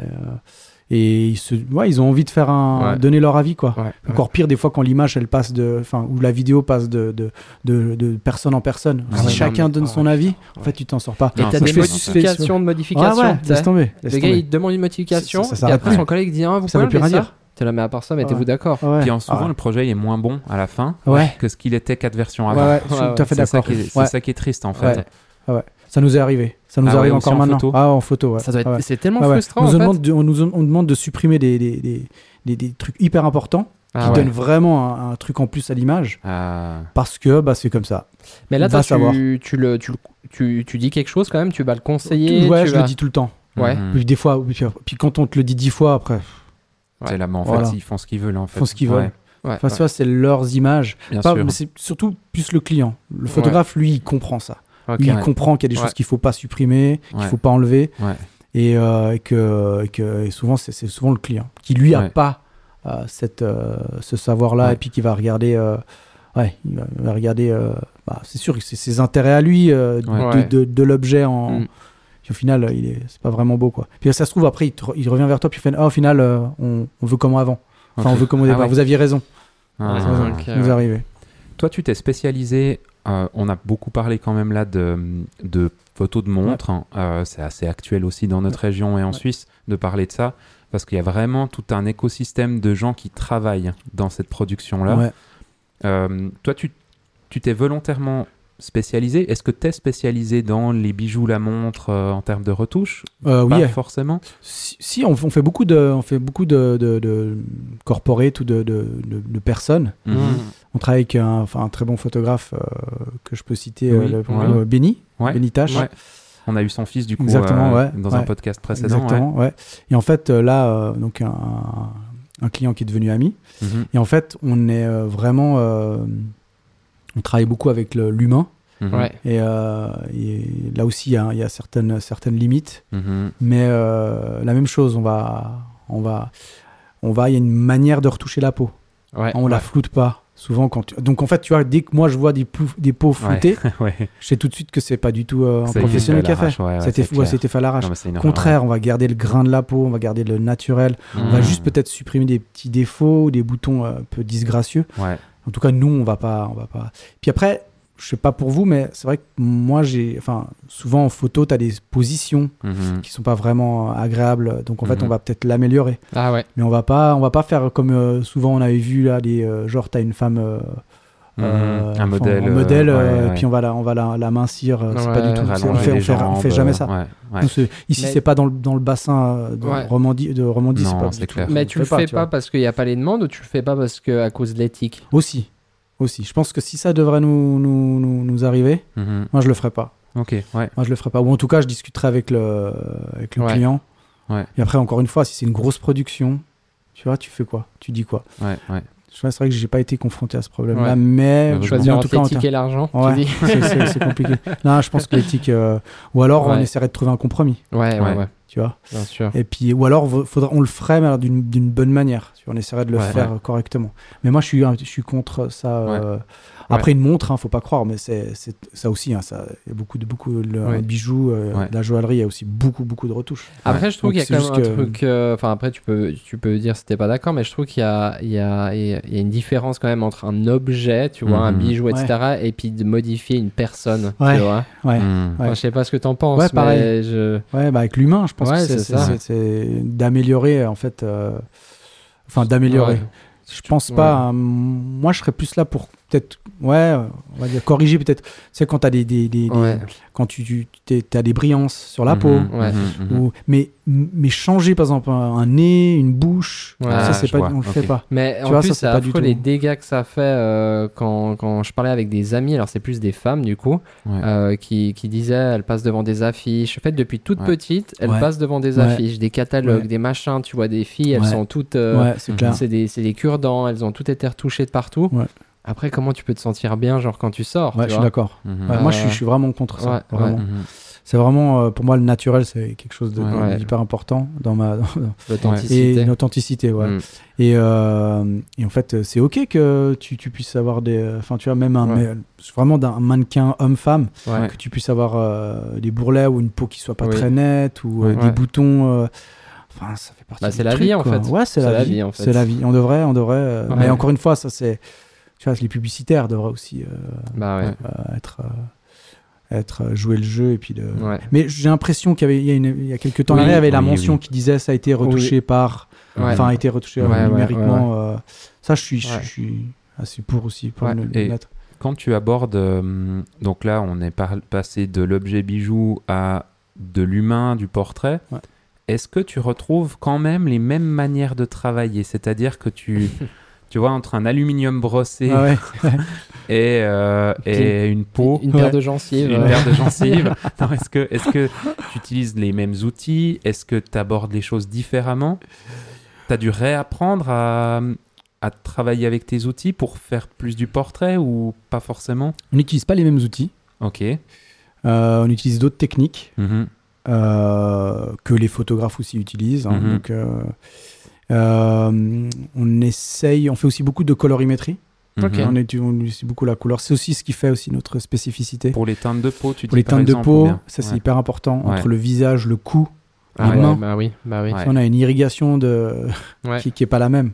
et ils, se, ouais, ils ont envie de faire un, donner leur avis. Quoi. Encore pire des fois quand l'image elle passe de, enfin, ou la vidéo passe de, de, de, de personne en personne. Ah si chacun non, mais- donne ah son avis, en fait, tu t'en sors pas. Et t'as des modifications de modifications. laisse tomber. Le gars, il demande une modification, et après son collègue dit ah, vous pouvez plus rien dire. T'es là, mais à part ça, Ouais. mettez-vous d'accord. Ouais. Puis en souvent, Ah. le projet est moins bon à la fin Ouais. que ce qu'il était quatre versions avant. ouais, je suis Ouais, tout à fait C'est ça, d'accord. qui est- c'est Ouais. ça qui est triste en fait. Ouais. Ah ouais. Ça nous est arrivé. Ça nous Ah arrive encore en maintenant. photo Ah, en photo, ouais. Ça doit être, Ah ouais. c'est tellement Ah ouais. frustrant. On, nous en fait. demande de, on, nous, on demande de supprimer des, des, des, des- des trucs hyper importants Ah qui ouais. donnent vraiment un, un truc en plus à l'image Ah, parce que bah, c'est comme ça. Mais là, toi, tu, tu, le, tu, le- tu, tu dis quelque chose quand même, tu vas le conseiller. ouais, tu je vas- le dis tout le temps. Ouais. Puis des fois, puis, puis quand on te le dit dix fois après, C'est là, mais en fait, Voilà. ils font ce qu'ils veulent en fait. font ce qu'ils Ouais, veulent. Ouais, Enfin, ouais. ça, c'est leurs images. Bien Pas- sûr. mais c'est surtout plus le client. Le photographe, lui, il comprend ça. Lui, il ouais. comprend qu'il y a des Ouais. choses qu'il faut pas supprimer, qu'il Ouais. faut pas enlever, Ouais. et, euh, et que, et que et souvent c'est souvent le client qui lui a Ouais. pas euh, cette euh, ce savoir-là Ouais. et puis qui va regarder. euh, ouais, il va, regarder. euh, bah, c'est sûr que c'est ses intérêts à lui euh, de, Ouais. de, de l'objet en. Mm. Puis au final, il est, c'est pas vraiment beau quoi. Puis ça se trouve après, il, te re- il revient vers toi puis il fait, ah, au final, euh, on, on veut comme avant. Enfin, on veut comme au Ah départ. ouais. Vous aviez raison. Ah. Ça ouais. arrivé. Toi, tu t'es spécialisé. euh, on a beaucoup parlé quand même là de, de photos de montres. hein. Euh, c'est assez actuel aussi dans notre région et en Ouais. Suisse de parler de ça. Parce qu'il y a vraiment tout un écosystème de gens qui travaillent dans cette production-là. Ouais. Euh, toi, tu tu t'es volontairement spécialisé. Est-ce que tu es spécialisé dans les bijoux, la montre euh, en termes de retouches Euh, oui, Pas forcément? Si, si, on, on fait beaucoup de, on fait beaucoup de, de, de corporate ou de, de, de- de personnes. Mhm. Mm. On travaille avec un, enfin, un très bon photographe euh, que je peux citer, euh, Oui, le- ouais. euh, Benny, Ouais. Benny Tache. Ouais. On a eu son fils du coup Exactement, euh, ouais, dans un podcast précédent. Exactement, ouais. Et en fait, là, euh, donc un, un client qui est devenu ami. Mhm. Et en fait, on est vraiment, euh, on travaille beaucoup avec l'humain. Mhm. Ouais. Et, euh, et là aussi, il y a, il y a certaines, certaines limites. Mhm. Mais euh, la même chose, on va, on va, on va, il y a une manière de retoucher la peau. Ouais. On la floute pas. Souvent, quand tu- donc en fait, tu vois, dès que moi je vois des, plou- des floutés, ouais. je sais tout de suite que c'est pas du tout euh, un professionnel qui a fait. ouais, ouais, C'était ouais, fait à l'arrache. Au contraire, on va garder le grain de la peau, on va garder le naturel. ouais. On va Mmh. juste peut-être supprimer des petits défauts ou des boutons un peu disgracieux. En tout cas, nous, on va pas, on va pas. Puis après, je sais pas pour vous, mais c'est vrai que moi, j'ai, enfin, souvent en photo, tu as des positions Mhm. qui sont pas vraiment agréables. Donc en fait, Mhm. on va peut-être l'améliorer. Ah ouais. Mais on va pas, on va pas faire comme euh, souvent on avait vu là, des euh, genre t'as une femme. Euh, Mhm. euh, un modèle. modèle, euh, euh, ouais, ouais. puis on va la, on va la, la mincir. euh, c'est Ouais, pas du tout. On fait, on fait, on fait jambes, jamais euh, ça. Ici, Mais- c'est pas dans le, dans le bassin euh, de Ouais. Romandie, de Romandie, Non, c'est pas c'est du tout- clair. on Mais tu le fais tu pas, parce qu'il n'y a pas les demandes ou tu le fais pas parce que à cause de l'éthique? Aussi, aussi. Je pense que si ça devrait nous, nous, nous, nous arriver, Mhm. moi je le ferai pas. Ok, ouais. Moi je le ferai pas. Ou en tout cas, je discuterai avec le, avec le Ouais. client. Ouais. Et après, encore une fois, si c'est une grosse production, tu vois, tu fais quoi? Tu dis quoi? Ouais, ouais. C'est vrai que j'ai pas été confronté à ce problème-là, Ouais. mais je Choisir en tout cas, et l'argent, Ouais, c'est- compliqué. Non, je pense que l'éthique. euh, Ou alors, on essaierait de trouver un compromis, Ouais, ouais, Ouais. Ouais, tu vois. bien sûr. Et puis, ou alors, faudra, on le ferait, mais alors d'une d'une bonne manière. Tu vois, On essaierait de le Ouais. faire euh, correctement. Mais moi, je suis, je suis contre ça. euh, Après, une montre, hein, faut pas croire, mais c'est c'est- ça aussi. hein, ça- Il y a beaucoup de beaucoup Ouais. bijoux, euh, Ouais. de la joaillerie. Il y a aussi beaucoup, beaucoup de retouches. Après, je trouve qu'il y a c'est quand même un que- truc. euh, Enfin, après, tu peux, tu peux dire si t'es pas d'accord, mais je trouve qu'il y a, il y, a, il y a- y a une différence quand même entre un objet, tu vois, un Mhm. bijou, etc., et puis de modifier une personne. Ouais. Tu vois Ouais. Mhm. Enfin, je sais pas ce que t'en penses, Ouais, pareil. mais je. Ouais, bah avec l'humain, je pense Ouais, que c'est- c'est c'est ça. c'est- c'est d'améliorer en fait. euh, Enfin, d'améliorer. Ouais. Je pense Ouais. pas. euh, moi, je serais plus là pour peut-être, ouais, on va dire corriger peut-être. Tu sais, quand t'as des, des, des- des- Ouais. quand tu, tu as des brillances sur la Mhm. peau, Ouais. Mhm. Mhm. ou mais mais changer par exemple un, un nez, une bouche, Ouais. ça Ah, c'est pas, vois, on le fait pas. Mais en vois, plus, ça, c'est c'est pas du tout- les dégâts que ça fait euh, quand, quand je parlais avec des amis, alors c'est plus des femmes du coup, Ouais. euh, qui, qui disaient elles passent devant des affiches. En fait, depuis toute Ouais. petite, elles Ouais. passent devant des Ouais. affiches, des catalogues, Ouais. des machins. Tu vois, des filles, elles Ouais. sont toutes. euh, ouais, c'est clair. C'est des, c'est des cure-dents, elles ont toutes été retouchées de partout. Après, comment tu peux te sentir bien, genre quand tu sors Ouais, tu je suis d'accord. Mhm. Ouais, moi, je suis, Euh, je suis vraiment contre ça. ouais, vraiment. ouais. Mhm. C'est vraiment, euh, pour moi, le naturel, c'est quelque chose d'hyper important dans ma. dans- et L'authenticité. une authenticité, ouais. Mm. Et, euh, et en fait, c'est ok que tu, tu puisses avoir des. Enfin, tu vois, même un, Ouais. mais- vraiment d'un mannequin homme-femme, Ouais. que tu puisses avoir euh, des bourrelets ou une peau qui soit pas Oui. très nette ou euh, des Ouais. boutons. euh, Enfin, ça fait partie Bah, du c'est la truc, vie, en quoi. fait. Ouais, c'est la, vie. en fait. C'est la vie. On devrait, on devrait. euh, Ouais. Mais encore une fois, ça c'est. Tu vois, les publicitaires devraient aussi euh, Bah ouais. Euh, être, euh, être jouer le jeu et puis de. Ouais. Mais j'ai l'impression qu'il y avait il y a, une- il y a quelques temps, Oui, il y avait la mention oui. qui disait ça a été retouché par, Ouais. enfin a été retouché Ouais, ouais, numériquement. euh, ça, je suis, je, Ouais. je suis assez pour aussi pour Ouais. le, le Et- mettre. Quand tu abordes, euh, donc là, on est par- passé de l'objet bijou à de l'humain, du portrait. Ouais. Est-ce que tu retrouves quand même les mêmes manières de travailler? C'est-à-dire que tu, tu vois, entre un aluminium brossé Ah ouais. et, euh, et une peau, Une paire Ouais. de gencives. une paire de gencives, non, est-ce que est-ce que tu utilises les mêmes outils? Est-ce que tu abordes les choses différemment? Tu as dû réapprendre à, à travailler avec tes outils pour faire plus du portrait ou pas forcément? On n'utilise pas les mêmes outils. Ok. Euh, on utilise d'autres techniques Mhm. euh, que les photographes aussi utilisent. hein. Mhm. Donc, on essaye, on fait aussi beaucoup de colorimétrie. On, utilise beaucoup la couleur. C'est aussi ce qui fait aussi notre spécificité. Pour les teintes de peau, tu Pour dis les par teintes de peau, ça c'est Ouais. hyper important. Ouais. Entre le visage, le cou, Ah les ouais, mains. bah oui, bah oui. Ouais. Si on a une irrigation de... Ouais. qui, qui est pas la même.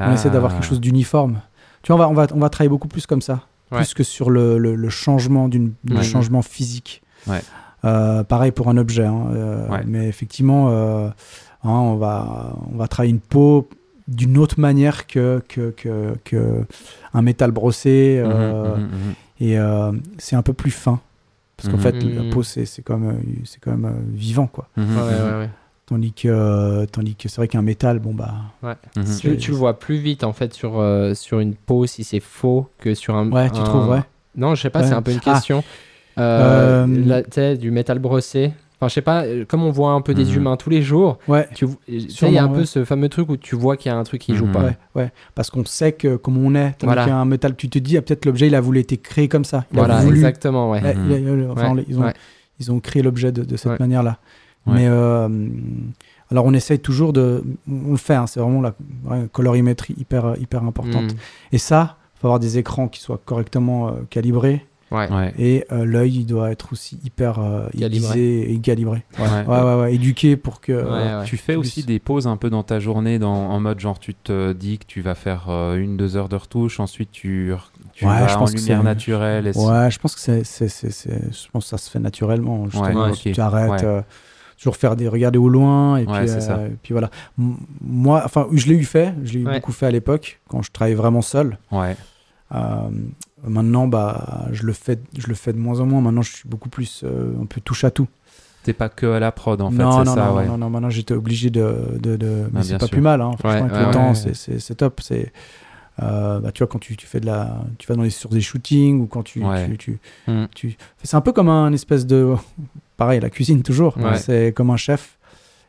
On essaie d'avoir Ah. quelque chose d'uniforme. Tu vois, on va, on va, on va travailler beaucoup plus comme ça, Ouais. plus que sur le, le- le changement d'une, le changement physique. Ouais. Euh, pareil pour un objet, hein, euh, Ouais. mais effectivement, euh, hein, on va, on va travailler une peau d'une autre manière que, que, que, que un métal brossé, Mhm, euh, mhm, mhm. et euh, c'est un peu plus fin. Parce qu'en fait, la peau, c'est, c'est quand même, c'est quand même euh, vivant, quoi. Ouais, ouais, ouais. Tandis que, euh, tandis que c'est vrai qu'un métal, bon bah. Tu, tu le vois plus vite en fait sur, euh, sur une peau si c'est faux que sur un. ouais, tu un- trouves, ouais. Non, je sais pas, Ouais. c'est un peu une Ah. question. Euh, Euh, tu sais, du métal brossé. Enfin, je sais pas, euh, comme on voit un peu des Mhm. humains tous les jours, Ouais. tu il y a un peu ce fameux truc où tu vois qu'il y a un truc qui joue Mhm. pas. Ouais, ouais. Parce qu'on sait que comme on est, Voilà. qu'il y a un métal, tu te dis, ah, peut-être l'objet, il a voulu être créé comme ça. Il Voilà, a voulu. exactement, ouais. Il a- il enfin, ils, ont, ouais. ils ont créé l'objet de, de cette manière-là. Mais euh, alors, on essaye toujours de. On le fait, hein, c'est vraiment la colorimétrie hyper, hyper importante. Mm. Et ça, faut avoir des écrans qui soient correctement euh, calibrés. Ouais. Ouais. Et euh, l'œil, il doit être aussi hyper euh, Calibré. et calibré. Ouais, Ouais. ouais, ouais, ouais, éduqué pour que. Ouais, euh, ouais. Tu fais Tu aussi des pauses un peu dans ta journée, dans, en mode genre tu te dis que tu vas faire euh, une, deux heures de retouche, ensuite tu, tu Ouais, vas je en pense que lumière c'est- naturelle. et Ouais, je pense que c'est, c'est, c'est, c'est- je pense que ça se fait naturellement. Justement, Ouais, tu ok. tu arrêtes, Ouais. euh, toujours faire des regarder au loin et Ouais, puis, euh, et puis voilà. M- Moi, enfin, je l'ai eu fait, je l'ai eu Ouais. beaucoup fait à l'époque quand je travaillais vraiment seul. Ouais. Euh, maintenant, bah, je le fais, je le fais de moins en moins. Maintenant, je suis beaucoup plus euh, un peu touche à tout. T'es pas que à la prod en fait, non, non, ça, non, ouais. non, non, maintenant j'étais obligé de. de, de- mais Bah, c'est pas sûr. plus mal, hein. franchement, Ouais, avec le temps, c'est- top. C'est, euh, bah, tu vois, quand tu, tu fais de la. Tu vas dans les, sur des shootings ou quand tu. Tu, tu, Mm. tu- c'est un peu comme un espèce de. Pareil, la cuisine toujours. Ouais. C'est comme un chef.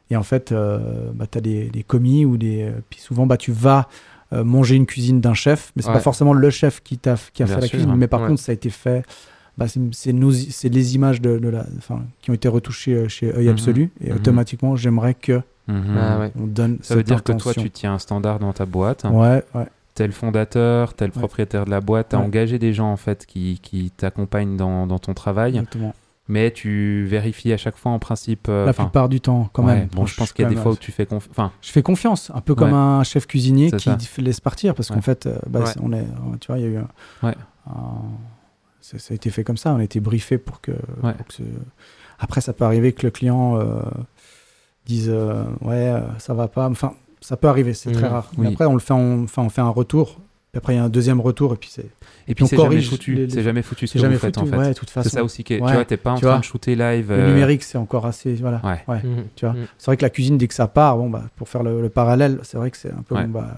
Et en fait, euh, bah, tu as des, des commis ou des. euh, Puis souvent, bah, tu vas. Euh, manger une cuisine d'un chef, mais c'est Ouais. pas forcément le chef qui, t'a, qui a Bien fait la sûr, cuisine, hein. mais par Ouais. contre ça a été fait bah, c'est, les images de, de la, qui ont été retouchées euh, chez Œil Mhm. Absolu et Mhm. automatiquement j'aimerais que Mhm. Ah ouais. on donne Ça veut dire que toi tu tiens un standard dans ta boîte. ouais ouais T'es le fondateur, t'es le Ouais. propriétaire de la boîte, t'as Ouais. engagé des gens en fait qui, qui t'accompagnent dans, dans ton travail, exactement mais tu vérifies à chaque fois en principe. euh, la plupart du temps quand ouais, même Bon, je pense qu'il y a des fois euh, où tu fais confiance. Enfin, je fais confiance un peu comme Ouais. un chef cuisinier qui ça. laisse partir parce qu'en Ouais. fait euh, bah, on est tu vois il y a eu un, Ouais. un- ça, ça a été fait comme ça on a été briefé pour que, Ouais. pour que ce- après ça peut arriver que le client euh, dise euh, ouais ça va pas enfin ça peut arriver c'est très Mhm. rare mais Oui. après on le fait enfin on fait un retour puis après il y a un deuxième retour et puis c'est et puis on c'est jamais corrige foutu. les- C'est jamais foutu ce que jamais vous faites foutu en fait. ouais de toute façon c'est ça aussi qui est. Ouais. Tu vois, t'es pas en Tu train vois, de shooter live. le euh, numérique c'est encore assez voilà Ouais. ouais. Mhm. tu vois Mhm. c'est vrai que la cuisine dès que ça part bon bah pour faire le, le parallèle c'est vrai que c'est un peu Ouais. bon, bah,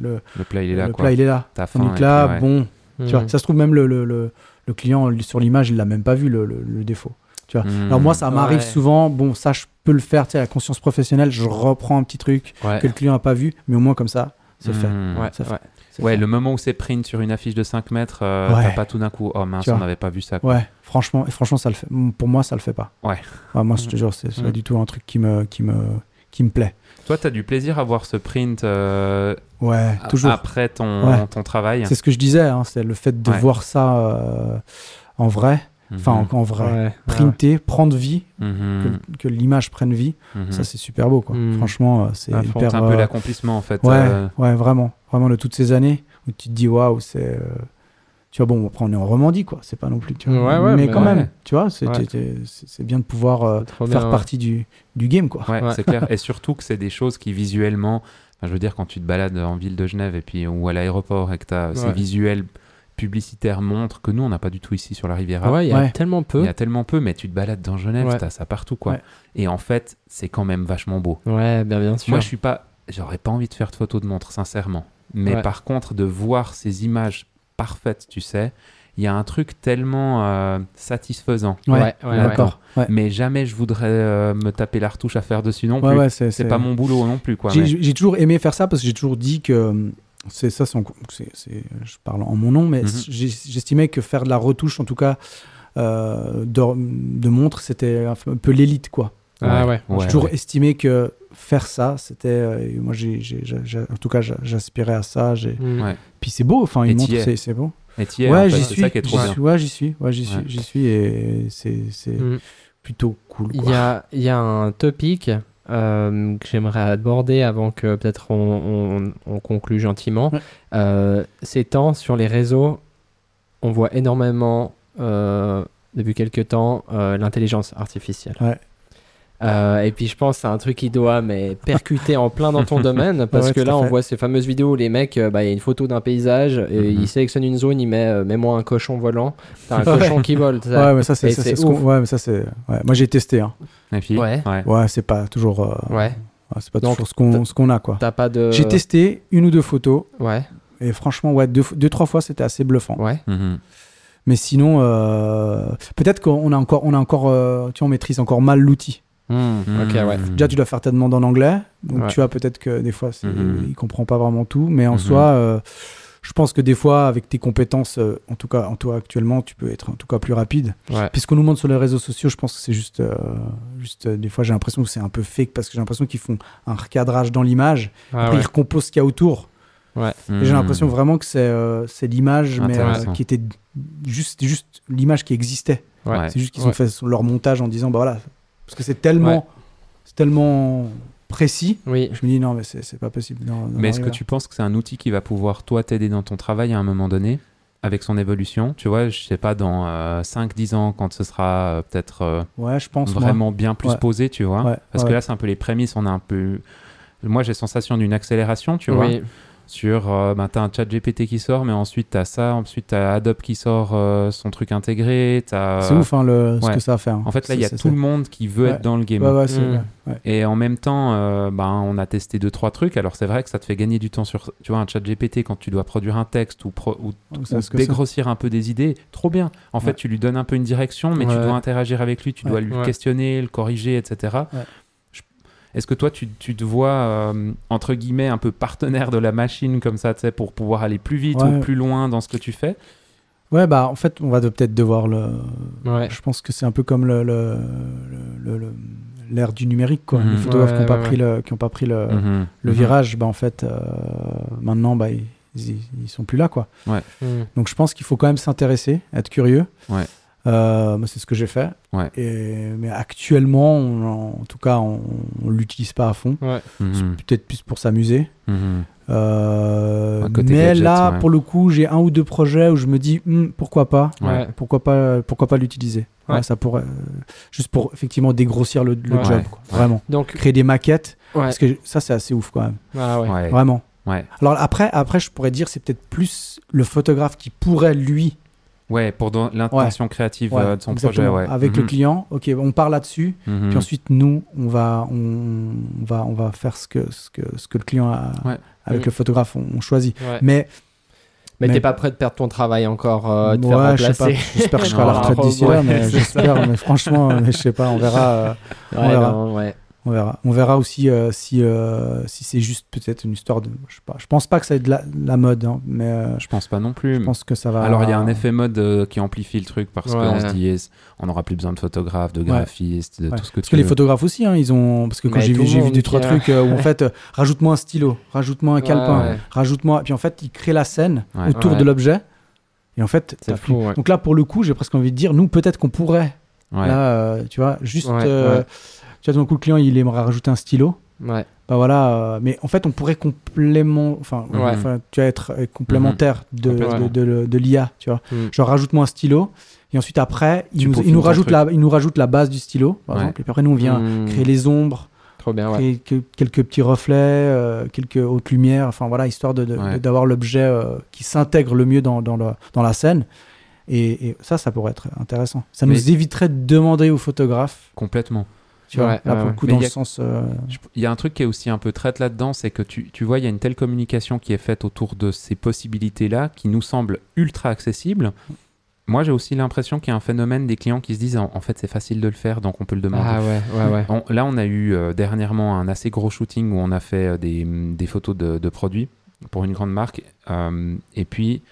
le, le, Le plat il est là le quoi. plat il est là T'as faim, là bon tu vois Mhm. ça se trouve même le, le, le, le client sur l'image il l'a même pas vu le, le, le défaut Mhm. alors moi ça m'arrive Ouais. souvent bon ça je peux le faire tu sais la conscience professionnelle je reprends un petit truc que le client a pas vu mais au moins comme ça c'est fait Ça fait- ouais. Le moment où c'est print sur une affiche de 5 mètres, euh, Ouais. t'as pas tout d'un coup, oh mince, Tu on n'avait pas vu ça. Quoi. Ouais, franchement, et franchement, ça le fait. Pour moi, ça le fait pas. Ouais. moi, je te jure, c'est pas Mm. du tout un truc qui me, qui me, qui me plaît. Toi, t'as du plaisir à voir ce print euh, Ouais, toujours. après ton, Ouais. ton travail? C'est ce que je disais, hein, c'est le fait de Ouais. voir ça euh, en vrai, enfin Mhm. en, en vrai, Ouais, ouais. printer, prendre vie, Mhm. que, que l'image prenne vie, Mhm. ça c'est super beau, quoi. Mm. Franchement, euh, c'est hyper. C'est un peu euh, l'accomplissement en fait. Ouais, euh, ouais, vraiment, vraiment de toutes ces années où tu te dis waouh, c'est. Tu vois, bon, après on est en Romandie, quoi. C'est pas non plus. Tu vois, Ouais, ouais, mais mais quand ouais. même, tu vois, c'est bien de pouvoir euh, faire bien, ouais. partie du, du game, quoi. Ouais, Ouais. c'est clair. Et surtout que c'est des choses qui visuellement, enfin, je veux dire, quand tu te balades en ville de Genève et puis ou à l'aéroport et que tu as ces visuels publicitaires montrent que nous, on n'a pas du tout ici sur la Riviera. Ouais, il y a Ouais. tellement Il peu. y a tellement peu, mais tu te balades dans Genève, Ouais. t'as ça partout, quoi. Ouais. Et en fait, c'est quand même vachement beau. Ouais, bien, bien sûr. Moi, je suis pas, j'aurais pas envie de faire de photos de montre, sincèrement. Mais Ouais. par contre, de voir ces images parfaites, tu sais, il y a un truc tellement euh, satisfaisant. Ouais, ouais, ouais. d'accord. Ouais. Mais jamais je voudrais euh, me taper la retouche à faire dessus non Ouais, plus. ouais, c'est c'est pas mon boulot non plus, quoi. J'ai mais- j'ai toujours aimé faire ça parce que j'ai toujours dit que euh, c'est ça, c'est- je parle en mon nom, mais Mhm. j'estimais que faire de la retouche, en tout cas euh, de, de montre, c'était un peu l'élite, quoi. Ah ouais. j'ai toujours estimé que faire ça, c'était, euh, moi, j'ai, en tout cas, j'a- j'aspirais à ça. J'ai... Mm. Ouais. Puis c'est beau, enfin, une montre, es. c'est, beau. Et ouais, j'y c'est suis, ça qui est trop j'y bien. suis, ouais, j'y suis, ouais, j'y suis, Ouais. j'y suis, et c'est, c'est Mm. plutôt cool. Il y a, il y a un topic euh, que j'aimerais aborder avant que peut-être on, on- on conclue gentiment. Ouais. Euh, ces temps, sur les réseaux, on voit énormément, euh, depuis quelques temps, l'intelligence artificielle. Ouais. Euh, et puis je pense que c'est un truc qui doit mais percuter en plein dans ton domaine parce Ouais, que là on voit ces fameuses vidéos où les mecs euh, bah, il y a une photo d'un paysage et Mhm. il sélectionne une zone il met euh, mets-moi un cochon volant t'as un cochon qui vole ça. Ouais, mais ça, c'est, ce ouais, mais ça, c'est, ouais. Moi, j'ai testé, hein. Et puis, Ouais. ouais. C'est pas toujours, euh, ouais ouais, c'est pas Donc, toujours ce qu'on, ce qu'on a, quoi. t'as pas de J'ai testé une ou deux photos ouais et franchement, ouais, deux, deux trois fois, c'était assez bluffant. ouais Mhm. Mais sinon, euh, peut-être qu'on a encore, on a encore, euh, tu vois, on maîtrise encore mal l'outil. Hmm, ouais Mhm. Déjà, tu dois faire ta demande en anglais, donc Ouais. tu vois peut-être que des fois, Mhm. il comprend pas vraiment tout, mais en Mhm. soi, euh, je pense que des fois, avec tes compétences, euh, en tout cas, en toi actuellement, tu peux être en tout cas plus rapide. ouais Puis ce qu'on nous montre sur les réseaux sociaux, je pense que c'est juste, euh, juste euh, des fois, j'ai l'impression que c'est un peu fake parce que j'ai l'impression qu'ils font un recadrage dans l'image, Ah après ouais. ils recomposent ce qu'il y a autour. Ouais. Et j'ai l'impression vraiment que c'est euh, c'est l'image, mais euh, qui était juste, juste l'image qui existait. Ouais. C'est juste qu'ils Ouais. ont fait leur montage en disant, bah voilà, parce que c'est tellement, Ouais. c'est tellement précis. Oui. Je me dis, non, mais c'est pas possible. Mais est-ce que tu penses que c'est un outil qui va pouvoir, toi, t'aider dans ton travail à un moment donné avec son évolution? Tu vois, je sais pas, dans 5-10 ans, quand ce sera euh, peut-être euh, là. Ouais, je pense. moi. vraiment bien plus Ouais. posé, tu vois? Ouais, Parce ouais. que là, c'est un peu les prémices, on a un peu... Moi, j'ai sensation d'une accélération, tu vois? Oui. Sur euh, ben, t'as un chat GPT qui sort mais ensuite t'as ça ensuite t'as Adobe qui sort euh, son truc intégré t'as C'est ouf, hein, le, ce que ça a fait. hein. en fait là il y a tout le monde qui veut Ouais. être dans le game Ouais, Mm. ouais. et en même temps euh, ben, on a testé deux trois trucs alors c'est vrai que ça te fait gagner du temps sur tu vois un chat GPT quand tu dois produire un texte ou, pro- ou, Donc, ou dégrossir un peu des idées trop bien en fait tu lui donnes un peu une direction mais tu dois interagir avec lui tu Ouais. dois lui Ouais. questionner le corriger etc est-ce que toi, tu, tu te vois, euh, entre guillemets, un peu partenaire de la machine comme ça, tu sais, pour pouvoir aller plus vite Ouais. ou plus loin dans ce que tu fais? Ouais, bah en fait, on va de- peut-être devoir le. Ouais. Je pense que c'est un peu comme le le- le- le- l'ère du numérique, quoi. Mhm. Les photographes Ouais, qui n'ont pas, ouais, pris le- qui ont pas pris le, Mhm. le Mhm. virage, bah en fait, euh, maintenant, bah ils, ils, ils sont plus là, quoi. Donc je pense qu'il faut quand même s'intéresser, être curieux. Euh, moi, c'est ce que j'ai fait. Ouais. Et, mais actuellement, on- en tout cas, on, on l'utilise pas à fond. Ouais. Mhm. Peut-être plus pour s'amuser. Mhm. Euh, mais gadgets, là, ouais. pour le coup, j'ai un ou deux projets où je me dis hmm, pourquoi pas, Ouais. pourquoi pas, pourquoi pas l'utiliser? Ouais. Ouais, ça pourrait, euh, juste pour effectivement dégrossir le, le Ouais. job, Ouais. quoi. Ouais. vraiment. Donc, Créer des maquettes, ouais. parce que ça, c'est assez ouf quand même. Ah ouais. Ouais. Vraiment. Ouais. Alors après, après, je pourrais dire c'est peut-être plus le photographe qui pourrait lui, Ouais, pour l'intention créative Ouais, euh, de son exactement, projet, ouais. avec le Mhm. client. Ok, on part là-dessus. Mhm. Puis ensuite, nous, on va, on, on va, on va faire ce que, ce que, ce que le client a, Ouais. avec Mhm. le photographe, on, on choisit. Ouais. Mais Mais, mais- t'es pas prêt de perdre ton travail encore, euh, de faire ouais, je sais pas. remplacer. J'espère que je serai à la retraite d'ici là, mais j'espère. Mais franchement, euh, je sais pas, on verra. euh, Ouais, verra. non, ouais. On verra. On verra aussi euh, si, euh, si c'est juste peut-être une histoire de. Je sais pas. Je pense pas que ça ait de la, de la mode, hein, mais euh, Je pense pas non plus. je pense que ça va. Alors il y a un effet mode euh, qui amplifie le truc parce Ouais. qu'on se dit on n'aura plus besoin de photographes, de graphistes, de Ouais. tout ce que Parce tu que les veux. photographes aussi, hein, ils ont. Parce que quand j'ai vu, j'ai vu deux, trois trucs euh, où en fait, euh, rajoute-moi un stylo, rajoute-moi un calepin, Ouais. rajoute-moi. Puis en fait, ils créent la scène Ouais. autour Ouais. de l'objet. Et en fait, fou. Donc là, pour le coup, j'ai presque envie de dire, nous, peut-être qu'on pourrait, Ouais. là, euh, tu vois, juste. Tu vois, tout d'un coup, le client, il aimerait rajouter un stylo. Ouais. Bah voilà, euh, mais en fait, on pourrait complément, enfin, Ouais. enfin, tu vas être euh, complémentaire de, Complètement. de, de, de l'IA, tu vois. Mm. Genre, rajoute-moi un stylo, et ensuite, après, il nous, il nous rajoute la, il nous rajoute la base du stylo, par Ouais. exemple, et puis après, nous, on vient Mm. créer les ombres, Trop bien, ouais. créer que- quelques petits reflets, euh, quelques hautes lumières, enfin voilà, histoire d'avoir l'objet euh, qui s'intègre le mieux dans, dans, le, dans la scène. Et, et ça, ça pourrait être intéressant. Ça Mais- nous éviterait de demander au photographe, Complètement. Tu vois, Ouais, là, ouais, pour le ouais. coup, Mais dans il y le a- sens... euh, y a un truc qui est aussi un peu traite là-dedans, c'est que tu, tu vois, il y a une telle communication qui est faite autour de ces possibilités-là qui nous semble ultra accessible. Moi, j'ai aussi l'impression qu'il y a un phénomène des clients qui se disent en, en fait, c'est facile de le faire, donc on peut le demander. Ah ouais, ouais, ouais. On- là, on a eu euh, dernièrement un assez gros shooting où on a fait euh, des, des photos de, de produits pour une grande marque. et puis,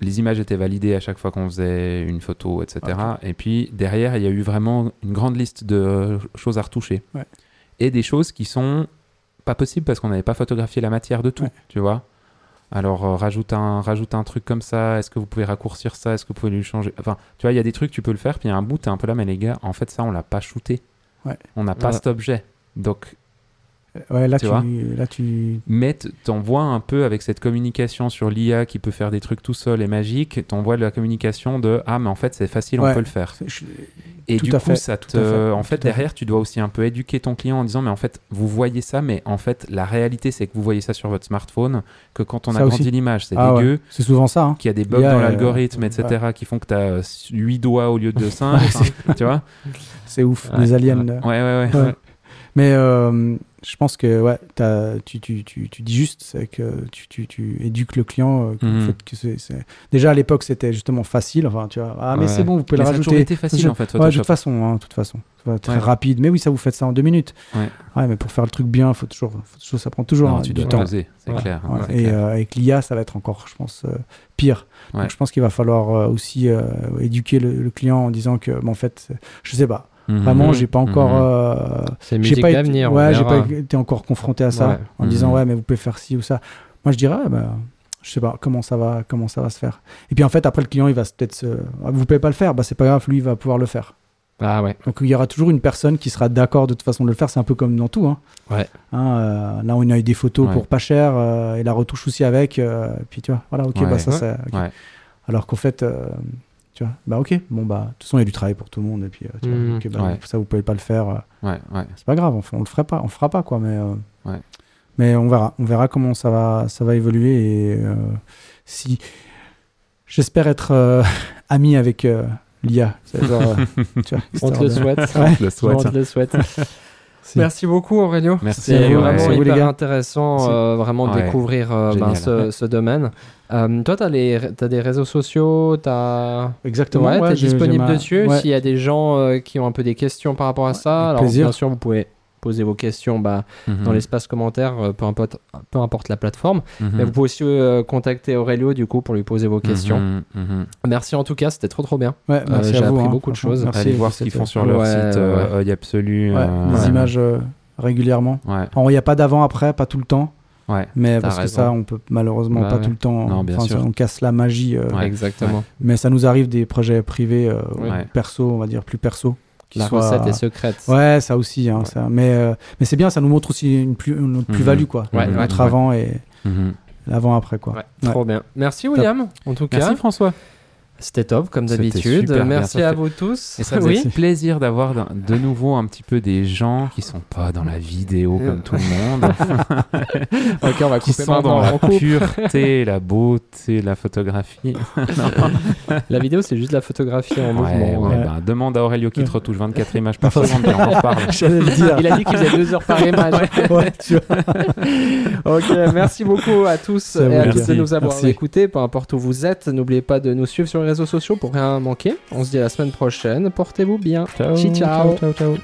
les images étaient validées à chaque fois qu'on faisait une photo, etc. Et puis, derrière, il y a eu vraiment une grande liste de euh, choses à retoucher. Ouais. Et des choses qui sont pas possibles parce qu'on n'avait pas photographié la matière de tout, Ouais. tu vois. Alors, euh, rajoute, un, rajoute un truc comme ça. Est-ce que vous pouvez raccourcir ça Est-ce que vous pouvez lui changer? Enfin, tu vois, il y a des trucs, tu peux le faire. Puis il y a un bout, t'es un peu là, mais les gars, en fait, ça, on l'a pas shooté. Ouais. On n'a pas Ouais. cet objet. Donc, Ouais, là, Tu tu, vois là, tu... mais t'envoies un peu avec cette communication sur l'IA qui peut faire des trucs tout seul et magique, t'envoies la communication de Ah, mais en fait, c'est facile, on peut le faire. je- Et Tout du coup, fait, ça te. fait, En fait, derrière, tu dois aussi un peu éduquer ton client en disant Mais en fait, vous voyez ça, mais en fait, la réalité, c'est que vous voyez ça sur votre smartphone, que quand on Ça agrandit l'image, c'est Ah ouais. dégueu. C'est souvent ça. hein. Qu'il y a des bugs a, dans euh, l'algorithme, etc., qui font que tu as 8 doigts au lieu de 5. tu vois C'est ouf, les aliens. ouais. euh. Ouais, ouais, ouais. Ouais. Mais euh, je pense que ouais, tu, tu, tu, tu dis juste, que tu, tu, tu éduques le client. euh, que- Mhm. fait que Déjà à l'époque, c'était justement facile. Enfin, tu vois, ah mais Ouais. c'est bon, vous pouvez Mais le ça rajouter. été facile, en fait, Ouais, de toute façon, hein, toute façon. Très Ouais. rapide. Mais oui, ça vous fait ça en deux minutes. Ouais. mais pour faire le truc bien, faut toujours, faut toujours ça prend toujours Non, hein, tu du dois temps. c'est clair. Et clair. euh, avec l'IA, ça va être encore, je pense, euh, pire. Donc je pense qu'il va falloir euh, aussi éduquer le, le client en disant que, bon, en fait, je sais pas. Vraiment, Mhm. j'ai pas encore. Mhm. euh, C'est j'ai musique pas été, d'avenir. on ouais, j'ai pas été encore confronté à ça Ouais. en me disant Mhm. ouais, mais vous pouvez faire ci ou ça. Moi, je dirais, ah, bah, je sais pas comment ça va, comment ça va se faire. Et puis en fait, après le client, il va peut-être se, ah, vous pouvez pas le faire, bah c'est pas grave, lui, il va pouvoir le faire. Ah ouais. Donc il y aura toujours une personne qui sera d'accord de toute façon de le faire. C'est un peu comme dans tout. Hein. Ouais. Hein, euh, là, on a eu des photos Ouais. pour pas cher euh, et la retouche aussi avec. euh, et puis tu vois, voilà, ok, Ouais. bah ça Ouais. c'est. Alors qu'en fait, euh, tu vois, bah ok, bon bah de toute façon il y a du travail pour tout le monde et puis euh, tu vois, Mhm. ok, bah, Ouais. ça vous pouvez pas le faire. euh, Ouais, ouais. c'est pas grave, on, on le ferait pas, on fera pas quoi, mais. euh, Ouais. Mais on verra, on verra comment ça va, ça va évoluer et euh, si j'espère être euh, ami avec euh, l'IA. Genre, tu vois, On te le souhaite. Ouais. Le souhaite. On te le souhaite. Si. Merci beaucoup Aurélio. Merci C'est vraiment les hyper gars. intéressant euh, vraiment de Ouais. découvrir euh, ben, ce, ce domaine. Euh, toi, tu as, des réseaux sociaux, tu as... Exactement. Ouais, ouais, t'es j'ai- disponible ma- dessus. ouais. S'il y a des gens euh, qui ont un peu des questions par rapport à ça, alors plaisir. bien sûr, vous pouvez poser vos questions bah, Mhm. dans l'espace commentaire, euh, peu, importe, peu importe la plateforme. Mhm. Mais vous pouvez aussi euh, contacter Aurélio du coup pour lui poser vos questions. Mhm, mhm. Merci en tout cas, c'était trop trop bien. Ouais, merci j'ai à vous, appris hein, beaucoup de choses. Merci Allez voir ce qu'ils font sur leur Ouais, site euh, ouais. Absolu. Ouais, euh, images euh, régulièrement. Il n'y a pas d'avant, après, pas tout le temps. Ouais. Mais parce que ça, on peut malheureusement Bah pas ouais. tout le temps. Non, bien sûr. ça, on casse la magie. euh, Ouais. Exactement. Mais ça nous arrive des projets privés, euh, perso, on va dire plus perso. qui La soient- recette est secrète. Ouais, ça aussi. Hein, Ouais. ça. Mais, euh, mais c'est bien, ça nous montre aussi une, plus, une autre Mhm. plus-value, quoi. Ouais, Mhm. Notre ouais. avant et Mhm. l'avant-après, quoi. Ouais, Ouais. Trop bien. Merci William, en tout cas. Merci François. C'était top comme d'habitude. Merci à vous tous. Et ça oui. fait plaisir d'avoir de nouveau un petit peu des gens qui sont pas dans la vidéo comme tout le monde, ok, on va qui sont dans la pureté, la beauté, la photographie. La vidéo, c'est juste la photographie en Ouais, mouvement. ouais, ben, demande à Aurélio qui te retouche 24 images par seconde, on en reparle. Il a dit qu'il faisait deux heures par image. Ouais, tu vois. ok, merci beaucoup à tous et à tous de nous avoir écoutés, peu importe où vous êtes. N'oubliez pas de nous suivre sur réseaux sociaux pour rien manquer. On se dit à la semaine prochaine. Portez-vous bien. Ciao, Ciao, ciao. ciao.